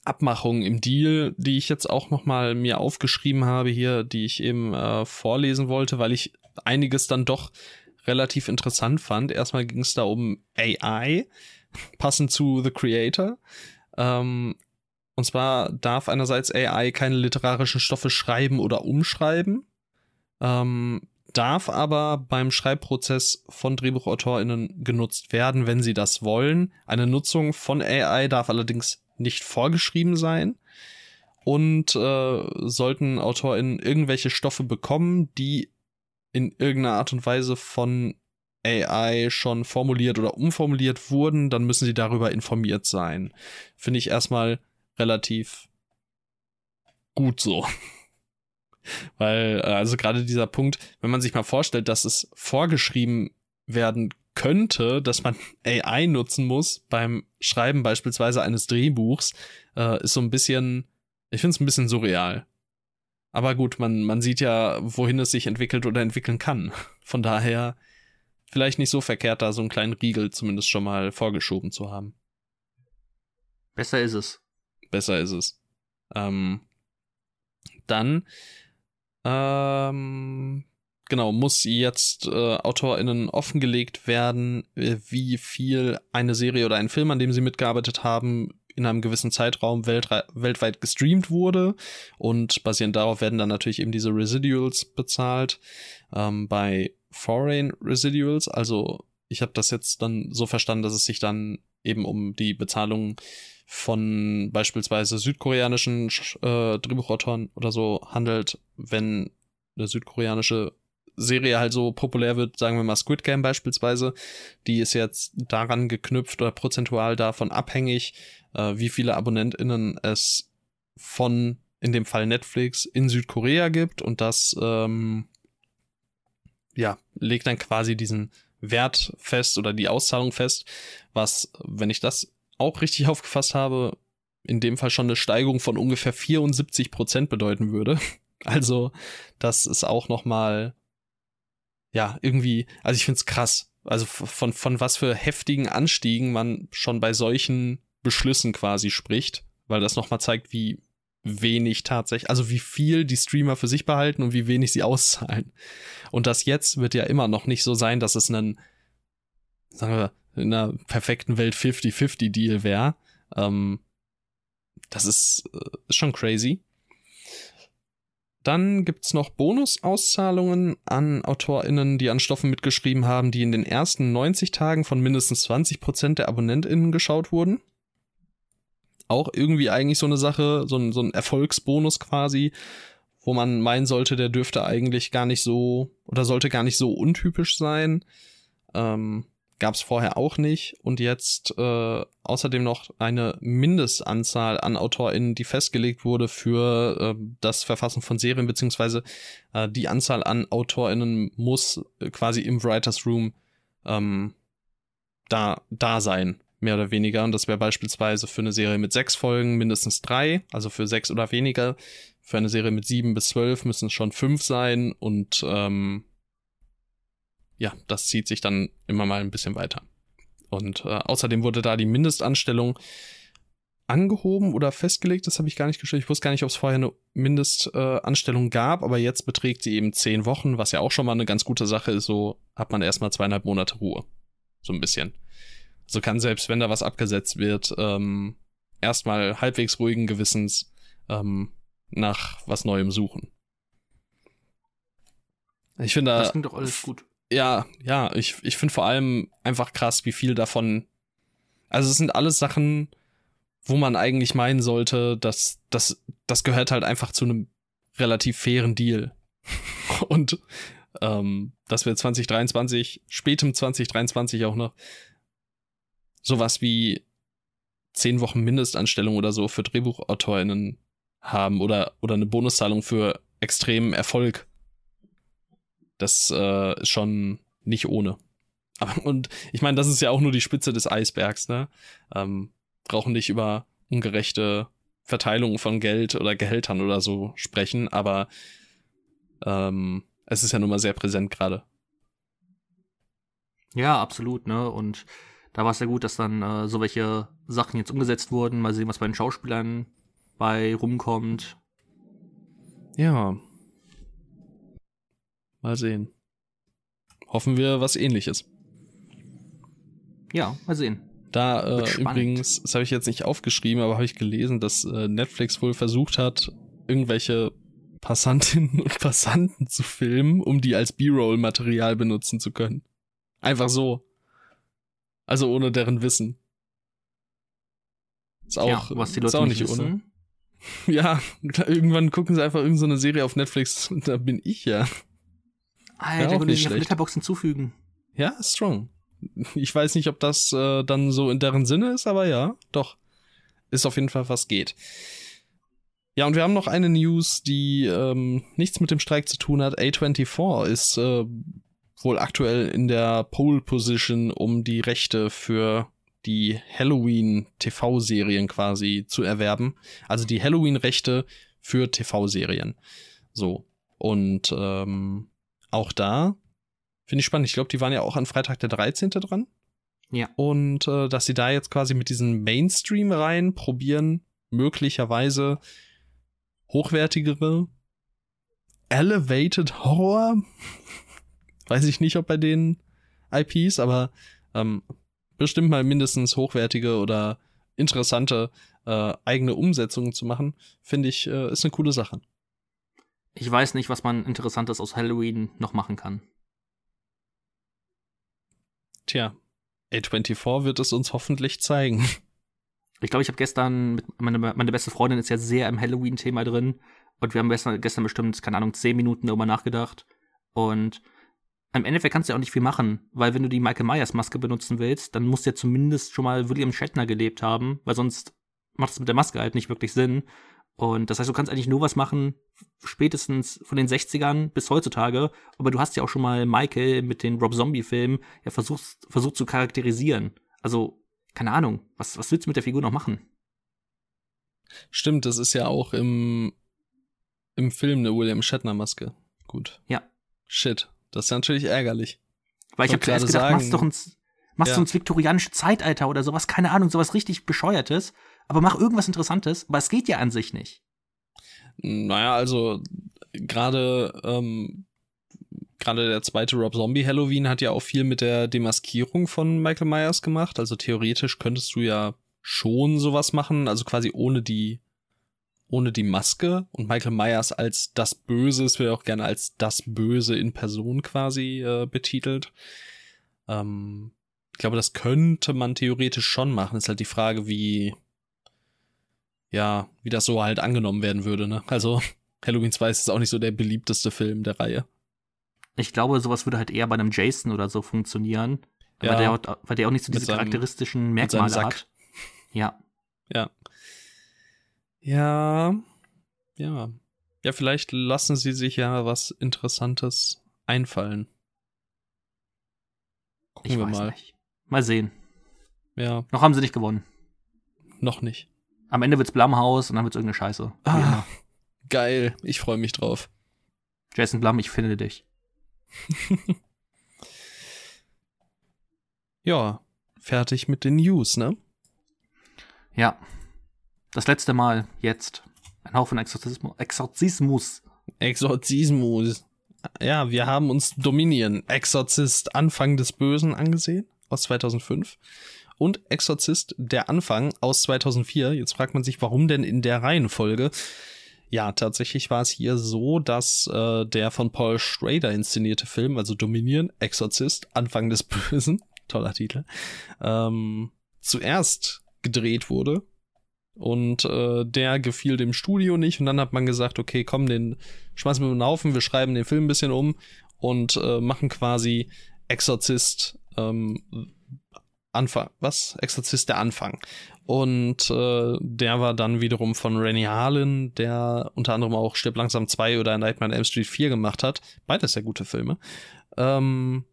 Abmachungen im Deal, die ich jetzt auch nochmal mir aufgeschrieben habe hier, die ich eben äh, vorlesen wollte, weil ich einiges dann doch relativ interessant fand. Erstmal ging es da um AI, passend zu The Creator. Ähm, und zwar darf einerseits AI keine literarischen Stoffe schreiben oder umschreiben, ähm, darf aber beim Schreibprozess von DrehbuchautorInnen genutzt werden, wenn sie das wollen. Eine Nutzung von AI darf allerdings nicht vorgeschrieben sein. Und äh, sollten AutorInnen irgendwelche Stoffe bekommen, die in irgendeiner Art und Weise von AI schon formuliert oder umformuliert wurden, dann müssen sie darüber informiert sein. Finde ich erstmal relativ gut so. [laughs] Weil, äh, also gerade dieser Punkt, wenn man sich mal vorstellt, dass es vorgeschrieben werden könnte, dass man [laughs] AI nutzen muss beim Schreiben beispielsweise eines Drehbuchs, äh, ist so ein bisschen, ich finde es ein bisschen surreal. Aber gut, man, man sieht ja, wohin es sich entwickelt oder entwickeln kann. [laughs] Von daher vielleicht nicht so verkehrt, da so einen kleinen Riegel zumindest schon mal vorgeschoben zu haben. Besser ist es. Besser ist es. Ähm, dann ähm, genau, muss jetzt äh, AutorInnen offengelegt werden, äh, wie viel eine Serie oder ein Film, an dem sie mitgearbeitet haben, in einem gewissen Zeitraum weltweit gestreamt wurde. Und basierend darauf werden dann natürlich eben diese Residuals bezahlt. Ähm, bei Foreign Residuals, also ich habe das jetzt dann so verstanden, dass es sich dann eben um die Bezahlung von beispielsweise südkoreanischen äh, Drehbuchautoren oder so handelt, wenn eine südkoreanische Serie halt so populär wird, sagen wir mal Squid Game beispielsweise, die ist jetzt daran geknüpft oder prozentual davon abhängig, äh, wie viele AbonnentInnen es von, in dem Fall Netflix, in Südkorea gibt und das, ähm, ja, legt dann quasi diesen Wert fest oder die Auszahlung fest, was, wenn ich das auch richtig [laughs] aufgefasst habe, in dem Fall schon eine Steigerung von ungefähr 74 Prozent bedeuten würde. [laughs] Also, das ist auch noch mal ja, irgendwie, also ich find's krass. Also von, von was für heftigen Anstiegen man schon bei solchen Beschlüssen quasi spricht, weil das nochmal zeigt, wie wenig tatsächlich, also wie viel die Streamer für sich behalten und wie wenig sie [laughs] auszahlen. Und das jetzt wird ja immer noch nicht so sein, dass es einen, sagen wir, in einer perfekten Welt 50-50-Deal wäre. Ähm, das ist, äh, ist schon crazy. Dann gibt's noch Bonusauszahlungen an AutorInnen, die an Stoffen mitgeschrieben haben, die in den ersten 90 Tagen von mindestens 20% der AbonnentInnen geschaut wurden. Auch irgendwie eigentlich so eine Sache, so ein, so ein Erfolgsbonus quasi, wo man meinen sollte, der dürfte eigentlich gar nicht so oder sollte gar nicht so untypisch sein. Ähm, gab es vorher auch nicht und jetzt äh, außerdem noch eine Mindestanzahl an AutorInnen, die festgelegt wurde für äh, das Verfassen von Serien, beziehungsweise äh, die Anzahl an AutorInnen muss äh, quasi im Writers Room ähm, da, da sein, mehr oder weniger. Und das wäre beispielsweise für eine Serie mit sechs Folgen mindestens drei, also für sechs oder weniger. Für eine Serie mit sieben bis zwölf müssen es schon fünf sein und ähm, ja, das zieht sich dann immer mal ein bisschen weiter. Und äh, außerdem wurde da die Mindestanstellung angehoben oder festgelegt, das habe ich gar nicht gestellt. Ich wusste gar nicht, ob es vorher eine Mindestanstellung äh, gab, aber jetzt beträgt sie eben zehn Wochen, was ja auch schon mal eine ganz gute Sache ist. So hat man erstmal zweieinhalb Monate Ruhe. So ein bisschen. So kann selbst, wenn da was abgesetzt wird, ähm, erstmal halbwegs ruhigen Gewissens ähm, nach was Neuem suchen. Ich finde, das klingt doch alles gut ja, ja, ich, ich finde vor allem einfach krass, wie viel davon. Also es sind alles Sachen, wo man eigentlich meinen sollte, dass das, das gehört halt einfach zu einem relativ fairen Deal. [laughs] Und ähm, dass wir 2023, spätem 2023 auch noch sowas wie zehn Wochen Mindestanstellung oder so für DrehbuchautorInnen haben oder, oder eine Bonuszahlung für extremen Erfolg das äh, ist schon nicht ohne. Aber, und ich meine, das ist ja auch nur die Spitze des Eisbergs, ne? Ähm, brauchen nicht über ungerechte Verteilung von Geld oder Gehältern oder so sprechen, aber ähm, es ist ja nun mal sehr präsent gerade. Ja, absolut, ne? Und da war es ja gut, dass dann äh, so welche Sachen jetzt umgesetzt wurden. Mal sehen, was bei den Schauspielern bei rumkommt. Ja, Mal sehen. Hoffen wir was ähnliches. Ja, mal sehen. Da äh, übrigens, das habe ich jetzt nicht aufgeschrieben, aber habe ich gelesen, dass äh, Netflix wohl versucht hat, irgendwelche Passantinnen und Passanten zu filmen, um die als B-Roll-Material benutzen zu können. Einfach so. Also ohne deren Wissen. Ist auch, ja, was die Leute ist auch nicht, nicht wissen. ohne. [laughs] Ja, irgendwann gucken sie einfach irgendeine so Serie auf Netflix und [laughs] da bin ich ja. Alter, ja, würde ich auf Letterbox hinzufügen. Ja, strong. Ich weiß nicht, ob das äh, dann so in deren Sinne ist, aber ja, doch. Ist auf jeden Fall, was geht. Ja, und wir haben noch eine News, die ähm, nichts mit dem Streik zu tun hat. A24 ist äh, wohl aktuell in der Pole Position, um die Rechte für die Halloween-TV-Serien quasi zu erwerben. Also die Halloween-Rechte für TV-Serien. So. Und ähm, auch da finde ich spannend. Ich glaube, die waren ja auch an Freitag der 13. dran. Ja. Und äh, dass sie da jetzt quasi mit diesen Mainstream rein probieren, möglicherweise hochwertigere Elevated Horror. [laughs] Weiß ich nicht, ob bei den IPs, aber ähm, bestimmt mal mindestens hochwertige oder interessante äh, eigene Umsetzungen zu machen, finde ich, äh, ist eine coole Sache. Ich weiß nicht, was man Interessantes aus Halloween noch machen kann. Tja, A24 wird es uns hoffentlich zeigen. Ich glaube, ich habe gestern, mit, meine, meine beste Freundin ist ja sehr im Halloween-Thema drin. Und wir haben gestern, gestern bestimmt, keine Ahnung, zehn Minuten darüber nachgedacht. Und im Endeffekt kannst du ja auch nicht viel machen, weil wenn du die Michael Myers Maske benutzen willst, dann muss ja zumindest schon mal William Shatner gelebt haben, weil sonst macht es mit der Maske halt nicht wirklich Sinn. Und das heißt, du kannst eigentlich nur was machen, spätestens von den 60ern bis heutzutage. Aber du hast ja auch schon mal Michael mit den Rob Zombie-Filmen ja versucht, versucht zu charakterisieren. Also, keine Ahnung, was, was willst du mit der Figur noch machen? Stimmt, das ist ja auch im, im Film eine William Shatner-Maske. Gut. Ja. Shit. Das ist natürlich ärgerlich. Weil ich, ich habe zuerst gedacht, sagen, machst doch ein, machst ja. du ins viktorianische Zeitalter oder sowas, keine Ahnung, sowas richtig bescheuertes aber mach irgendwas Interessantes, aber es geht ja an sich nicht. Naja, also gerade ähm, gerade der zweite Rob Zombie Halloween hat ja auch viel mit der Demaskierung von Michael Myers gemacht. Also theoretisch könntest du ja schon sowas machen, also quasi ohne die ohne die Maske und Michael Myers als das Böse, es wird auch gerne als das Böse in Person quasi äh, betitelt. Ähm, ich glaube, das könnte man theoretisch schon machen. Ist halt die Frage, wie ja, wie das so halt angenommen werden würde, ne? Also [laughs] Halloween 2 ist auch nicht so der beliebteste Film der Reihe. Ich glaube, sowas würde halt eher bei einem Jason oder so funktionieren. Ja, weil, der, weil der auch nicht so diese seinem, charakteristischen Merkmale hat. Ja. [laughs] Ja. Ja. Ja. Ja, vielleicht lassen sie sich ja was Interessantes einfallen. Gucken ich wir mal. Nicht. Mal sehen. Ja. Noch haben sie nicht gewonnen. Noch nicht. Am Ende wird's Blumhaus und dann wird's irgendeine Scheiße. Ah, geil. Ich freue mich drauf. Jason Blum, ich finde dich. [laughs] ja, fertig mit den News, ne? Ja. Das letzte Mal jetzt. Ein Haufen Exorzismus. Exorzismus. Exorzismus. Ja, wir haben uns Dominion, Exorzist, Anfang des Bösen angesehen aus 2005 und Exorzist der Anfang aus 2004. Jetzt fragt man sich, warum denn in der Reihenfolge? Ja, tatsächlich war es hier so, dass äh, der von Paul Schrader inszenierte Film, also Dominieren, Exorzist, Anfang des [laughs] Bösen, toller Titel, ähm, zuerst gedreht wurde. Und äh, der gefiel dem Studio nicht. Und dann hat man gesagt, okay, komm, den schmeißen wir über den Haufen, wir schreiben den Film ein bisschen um und äh, machen quasi Exorzist ähm, Anfang, was? Exorzist der Anfang. Und äh, der war dann wiederum von Rennie Harlan, der unter anderem auch Stirb langsam 2 oder Nightmare on Elm Street 4 gemacht hat. Beides sehr gute Filme. Ähm,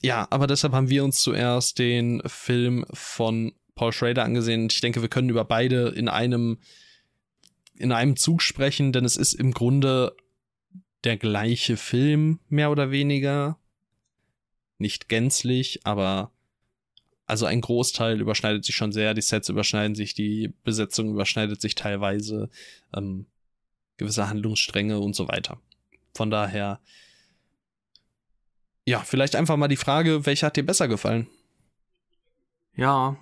ja, aber deshalb haben wir uns zuerst den Film von Paul Schrader angesehen. Ich denke, wir können über beide in einem, in einem Zug sprechen, denn es ist im Grunde der gleiche Film, mehr oder weniger. Nicht gänzlich, aber also ein Großteil überschneidet sich schon sehr, die Sets überschneiden sich, die Besetzung überschneidet sich teilweise, ähm, gewisse Handlungsstränge und so weiter. Von daher, ja, vielleicht einfach mal die Frage, welcher hat dir besser gefallen? Ja,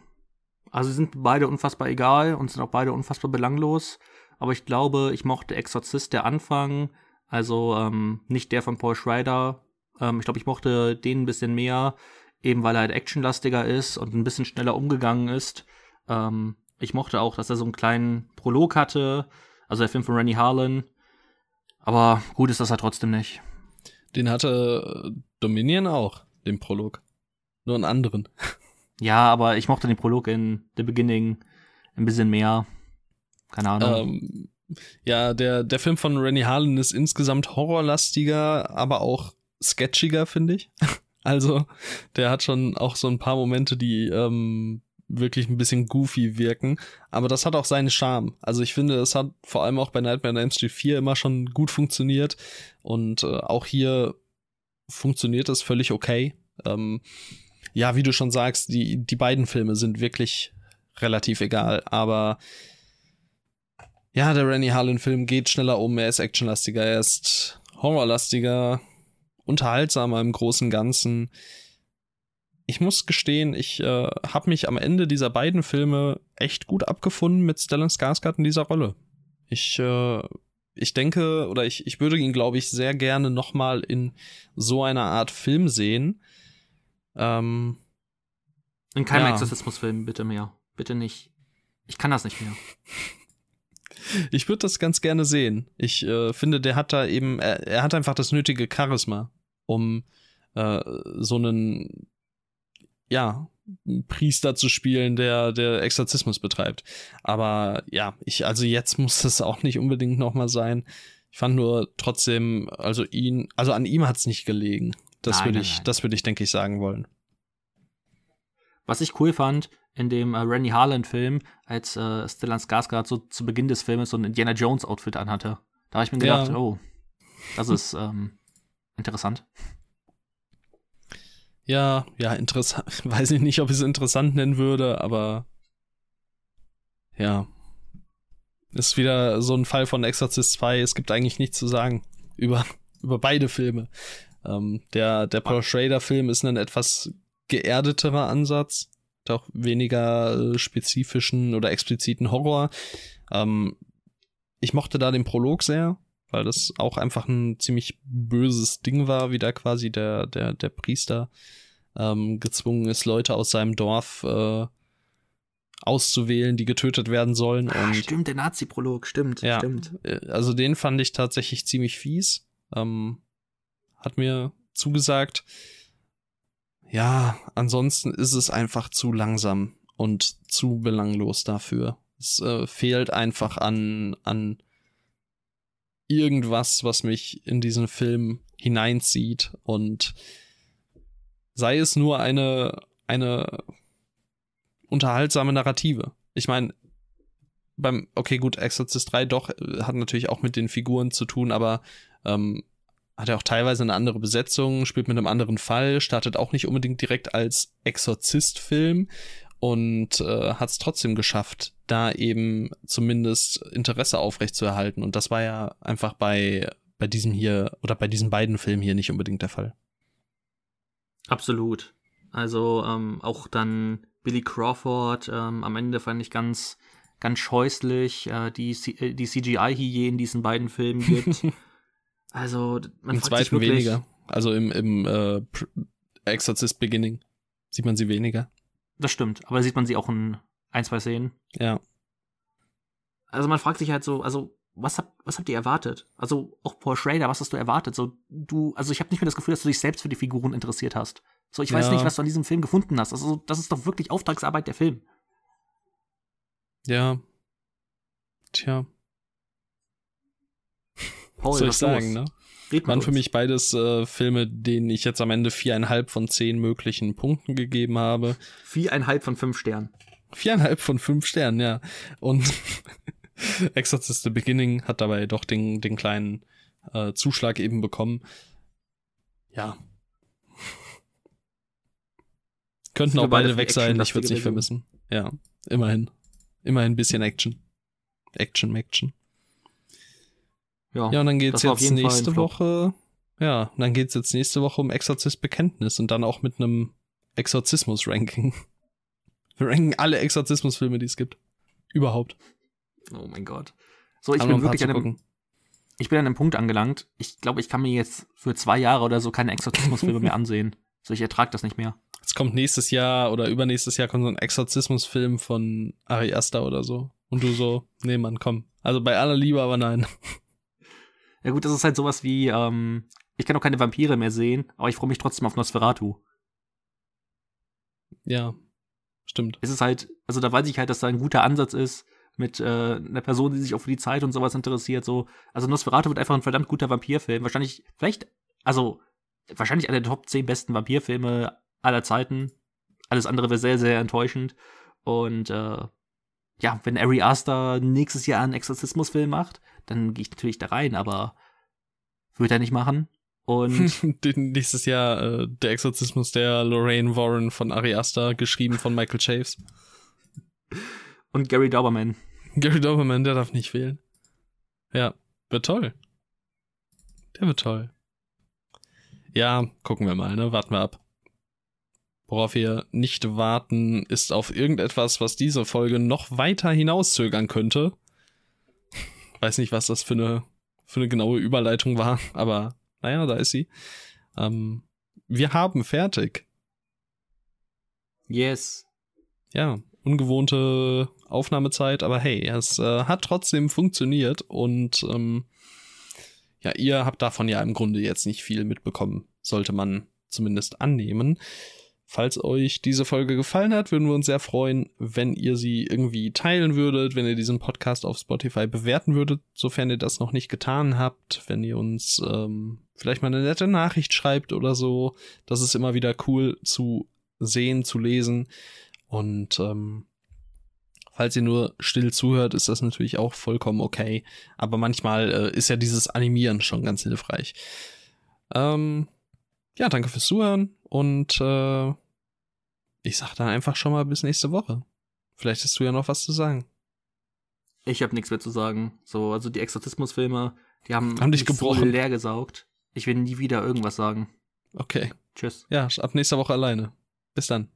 also sind beide unfassbar egal und sind auch beide unfassbar belanglos. Aber ich glaube, ich mochte Exorzist der Anfang, also ähm, nicht der von Paul Schreider. Ähm, ich glaube, ich mochte den ein bisschen mehr eben weil er halt actionlastiger ist und ein bisschen schneller umgegangen ist. Ähm, ich mochte auch, dass er so einen kleinen Prolog hatte, also der Film von Rennie Harlan. Aber gut ist das halt trotzdem nicht. Den hatte äh, Dominion auch, den Prolog. Nur einen anderen. [laughs] Ja, aber ich mochte den Prolog in The Beginning ein bisschen mehr. Keine Ahnung. Ähm, ja, der, der Film von Rennie Harlan ist insgesamt horrorlastiger, aber auch sketchiger, finde ich. [laughs] Also, der hat schon auch so ein paar Momente, die ähm, wirklich ein bisschen goofy wirken. Aber das hat auch seinen Charme. Also ich finde, es hat vor allem auch bei Nightmare on Elm Street 4 immer schon gut funktioniert. Und äh, auch hier funktioniert es völlig okay. Ähm, ja, wie du schon sagst, die, die beiden Filme sind wirklich relativ egal, aber ja, der Rennie Harlan-Film geht schneller um, er ist actionlastiger, er ist horrorlastiger, unterhaltsamer im Großen und Ganzen. Ich muss gestehen, ich äh, habe mich am Ende dieser beiden Filme echt gut abgefunden mit Stellan Skarsgård in dieser Rolle. Ich, äh, ich denke, oder ich, ich würde ihn, glaube ich, sehr gerne nochmal in so einer Art Film sehen. Ähm, in keinem ja. Exorzismusfilm, bitte mehr. Bitte nicht. Ich kann das nicht mehr. [laughs] Ich würde das ganz gerne sehen. Ich äh, finde, der hat da eben, er, er, hat einfach das nötige Charisma, um äh, so einen, ja, Priester zu spielen, der, der Exorzismus betreibt. Aber ja, ich, also jetzt muss das auch nicht unbedingt nochmal sein. Ich fand nur trotzdem, also ihn, also an ihm hat es nicht gelegen. Das würde ich, nein. das würde ich, denke ich, sagen wollen. Was ich cool fand, in dem äh, Rennie Harlan-Film, als äh, Stellan Skarsgård so zu Beginn des Films so ein Indiana Jones-Outfit anhatte. Da habe ich mir gedacht, ja. oh, das ist [laughs] ähm, interessant. Ja, ja, interessant. [laughs] Weiß ich nicht, ob ich es interessant nennen würde, aber ja. Ist wieder so ein Fall von Exorcist 2. Es gibt eigentlich nichts zu sagen [laughs] über, über beide Filme. Ähm, der, der Paul Schrader-Film ist ein etwas geerdeterer Ansatz auch weniger äh, spezifischen oder expliziten Horror. Ähm, ich mochte da den Prolog sehr, weil das auch einfach ein ziemlich böses Ding war, wie da quasi der, der, der Priester ähm, gezwungen ist, Leute aus seinem Dorf äh, auszuwählen, die getötet werden sollen. Und stimmt, der Nazi-Prolog, stimmt, ja, stimmt. Äh, also den fand ich tatsächlich ziemlich fies. Ähm, hat mir zugesagt ja, ansonsten ist es einfach zu langsam und zu belanglos dafür. Es äh, fehlt einfach an, an irgendwas, was mich in diesen Film hineinzieht und sei es nur eine, eine unterhaltsame Narrative. Ich meine, beim, okay, gut, Exorcist 3 doch, äh, hat natürlich auch mit den Figuren zu tun, aber ähm, hat er auch teilweise eine andere Besetzung, spielt mit einem anderen Fall, startet auch nicht unbedingt direkt als Exorzist-Film und äh, hat es trotzdem geschafft, da eben zumindest Interesse aufrechtzuerhalten. Und das war ja einfach bei, bei diesem hier oder bei diesen beiden Filmen hier nicht unbedingt der Fall. Absolut. Also ähm, auch dann Billy Crawford ähm, am Ende fand ich ganz, ganz scheußlich, äh, die, C äh, die CGI hier in diesen beiden Filmen gibt. [laughs] Also, man Im zweiten wirklich, weniger. Also im, im äh, Exorcist Beginning sieht man sie weniger. Das stimmt, aber sieht man sie auch in ein, zwei Szenen. Ja. Also man fragt sich halt so, also was habt, was habt ihr erwartet? Also auch Paul Schrader, was hast du erwartet? So du, also ich habe nicht mehr das Gefühl, dass du dich selbst für die Figuren interessiert hast. So ich weiß ja. nicht, was du an diesem Film gefunden hast. Also das ist doch wirklich Auftragsarbeit der Film. Ja. Tja. Paul, soll ich sagen, los? ne? Waren für mich beides äh, Filme, denen ich jetzt am Ende viereinhalb von zehn möglichen Punkten gegeben habe. Viereinhalb von fünf Sternen. Viereinhalb von fünf Sternen, ja. Und [laughs] Exorcist the Beginning hat dabei doch den, den kleinen äh, Zuschlag eben bekommen. Ja. [laughs] Könnten auch beide weg sein, ich würde es nicht vermissen. Ja, immerhin. Immerhin ein bisschen Action. Action, Action. Ja, ja und dann geht's jetzt nächste Woche. Ja, dann geht's jetzt nächste Woche um Exorzist Bekenntnis und dann auch mit einem Exorzismus-Ranking. [laughs] Wir ranken alle Exorzismusfilme, die es gibt. Überhaupt. Oh mein Gott. So, ich bin wirklich an einem, ich bin an einem Punkt angelangt. Ich glaube, ich kann mir jetzt für zwei Jahre oder so keine Exorzismusfilme [laughs] mehr ansehen. So, ich ertrage das nicht mehr. Jetzt kommt nächstes Jahr oder übernächstes Jahr kommt so ein Exorzismusfilm von Ari Aster oder so. Und du so, nee, Mann, komm. Also bei aller Liebe, aber nein. [laughs] Ja gut, das ist halt sowas wie, ähm, ich kann auch keine Vampire mehr sehen, aber ich freue mich trotzdem auf Nosferatu. Ja, stimmt. Es ist halt, also da weiß ich halt, dass da ein guter Ansatz ist mit äh, einer Person, die sich auch für die Zeit und sowas interessiert. So, also Nosferatu wird einfach ein verdammt guter Vampirfilm. Wahrscheinlich, vielleicht, also wahrscheinlich einer der Top 10 besten Vampirfilme aller Zeiten. Alles andere wäre sehr, sehr enttäuschend. Und äh, ja, wenn Ari Aster nächstes Jahr einen Exorzismusfilm macht, dann gehe ich natürlich da rein, aber würde er nicht machen. Und [laughs] nächstes Jahr äh, der Exorzismus der Lorraine Warren von Ari Aster, geschrieben von Michael Chaves. [laughs] Und Gary Dauberman. Gary Dauberman, der darf nicht fehlen. Ja, wird toll. Der wird toll. Ja, gucken wir mal, ne? Warten wir ab. Worauf wir nicht warten, ist auf irgendetwas, was diese Folge noch weiter hinauszögern könnte. Weiß nicht, was das für eine, für eine genaue Überleitung war, [laughs] aber naja, da ist sie. Ähm, wir haben fertig. Yes. Ja, ungewohnte Aufnahmezeit, aber hey, es äh, hat trotzdem funktioniert und ähm, ja, ihr habt davon ja im Grunde jetzt nicht viel mitbekommen, sollte man zumindest annehmen. Falls euch diese Folge gefallen hat, würden wir uns sehr freuen, wenn ihr sie irgendwie teilen würdet, wenn ihr diesen Podcast auf Spotify bewerten würdet, sofern ihr das noch nicht getan habt, wenn ihr uns ähm, vielleicht mal eine nette Nachricht schreibt oder so. Das ist immer wieder cool zu sehen, zu lesen. Und ähm, falls ihr nur still zuhört, ist das natürlich auch vollkommen okay. Aber manchmal äh, ist ja dieses Animieren schon ganz hilfreich. Ähm, ja, danke fürs Zuhören und äh, ich sag dann einfach schon mal bis nächste Woche. Vielleicht hast du ja noch was zu sagen. Ich habe nichts mehr zu sagen. So, also die Exorzismusfilme, die haben, haben dich gebrochen. so leer gesaugt. Ich will nie wieder irgendwas sagen. Okay. Tschüss. Ja, ab nächster Woche alleine. Bis dann.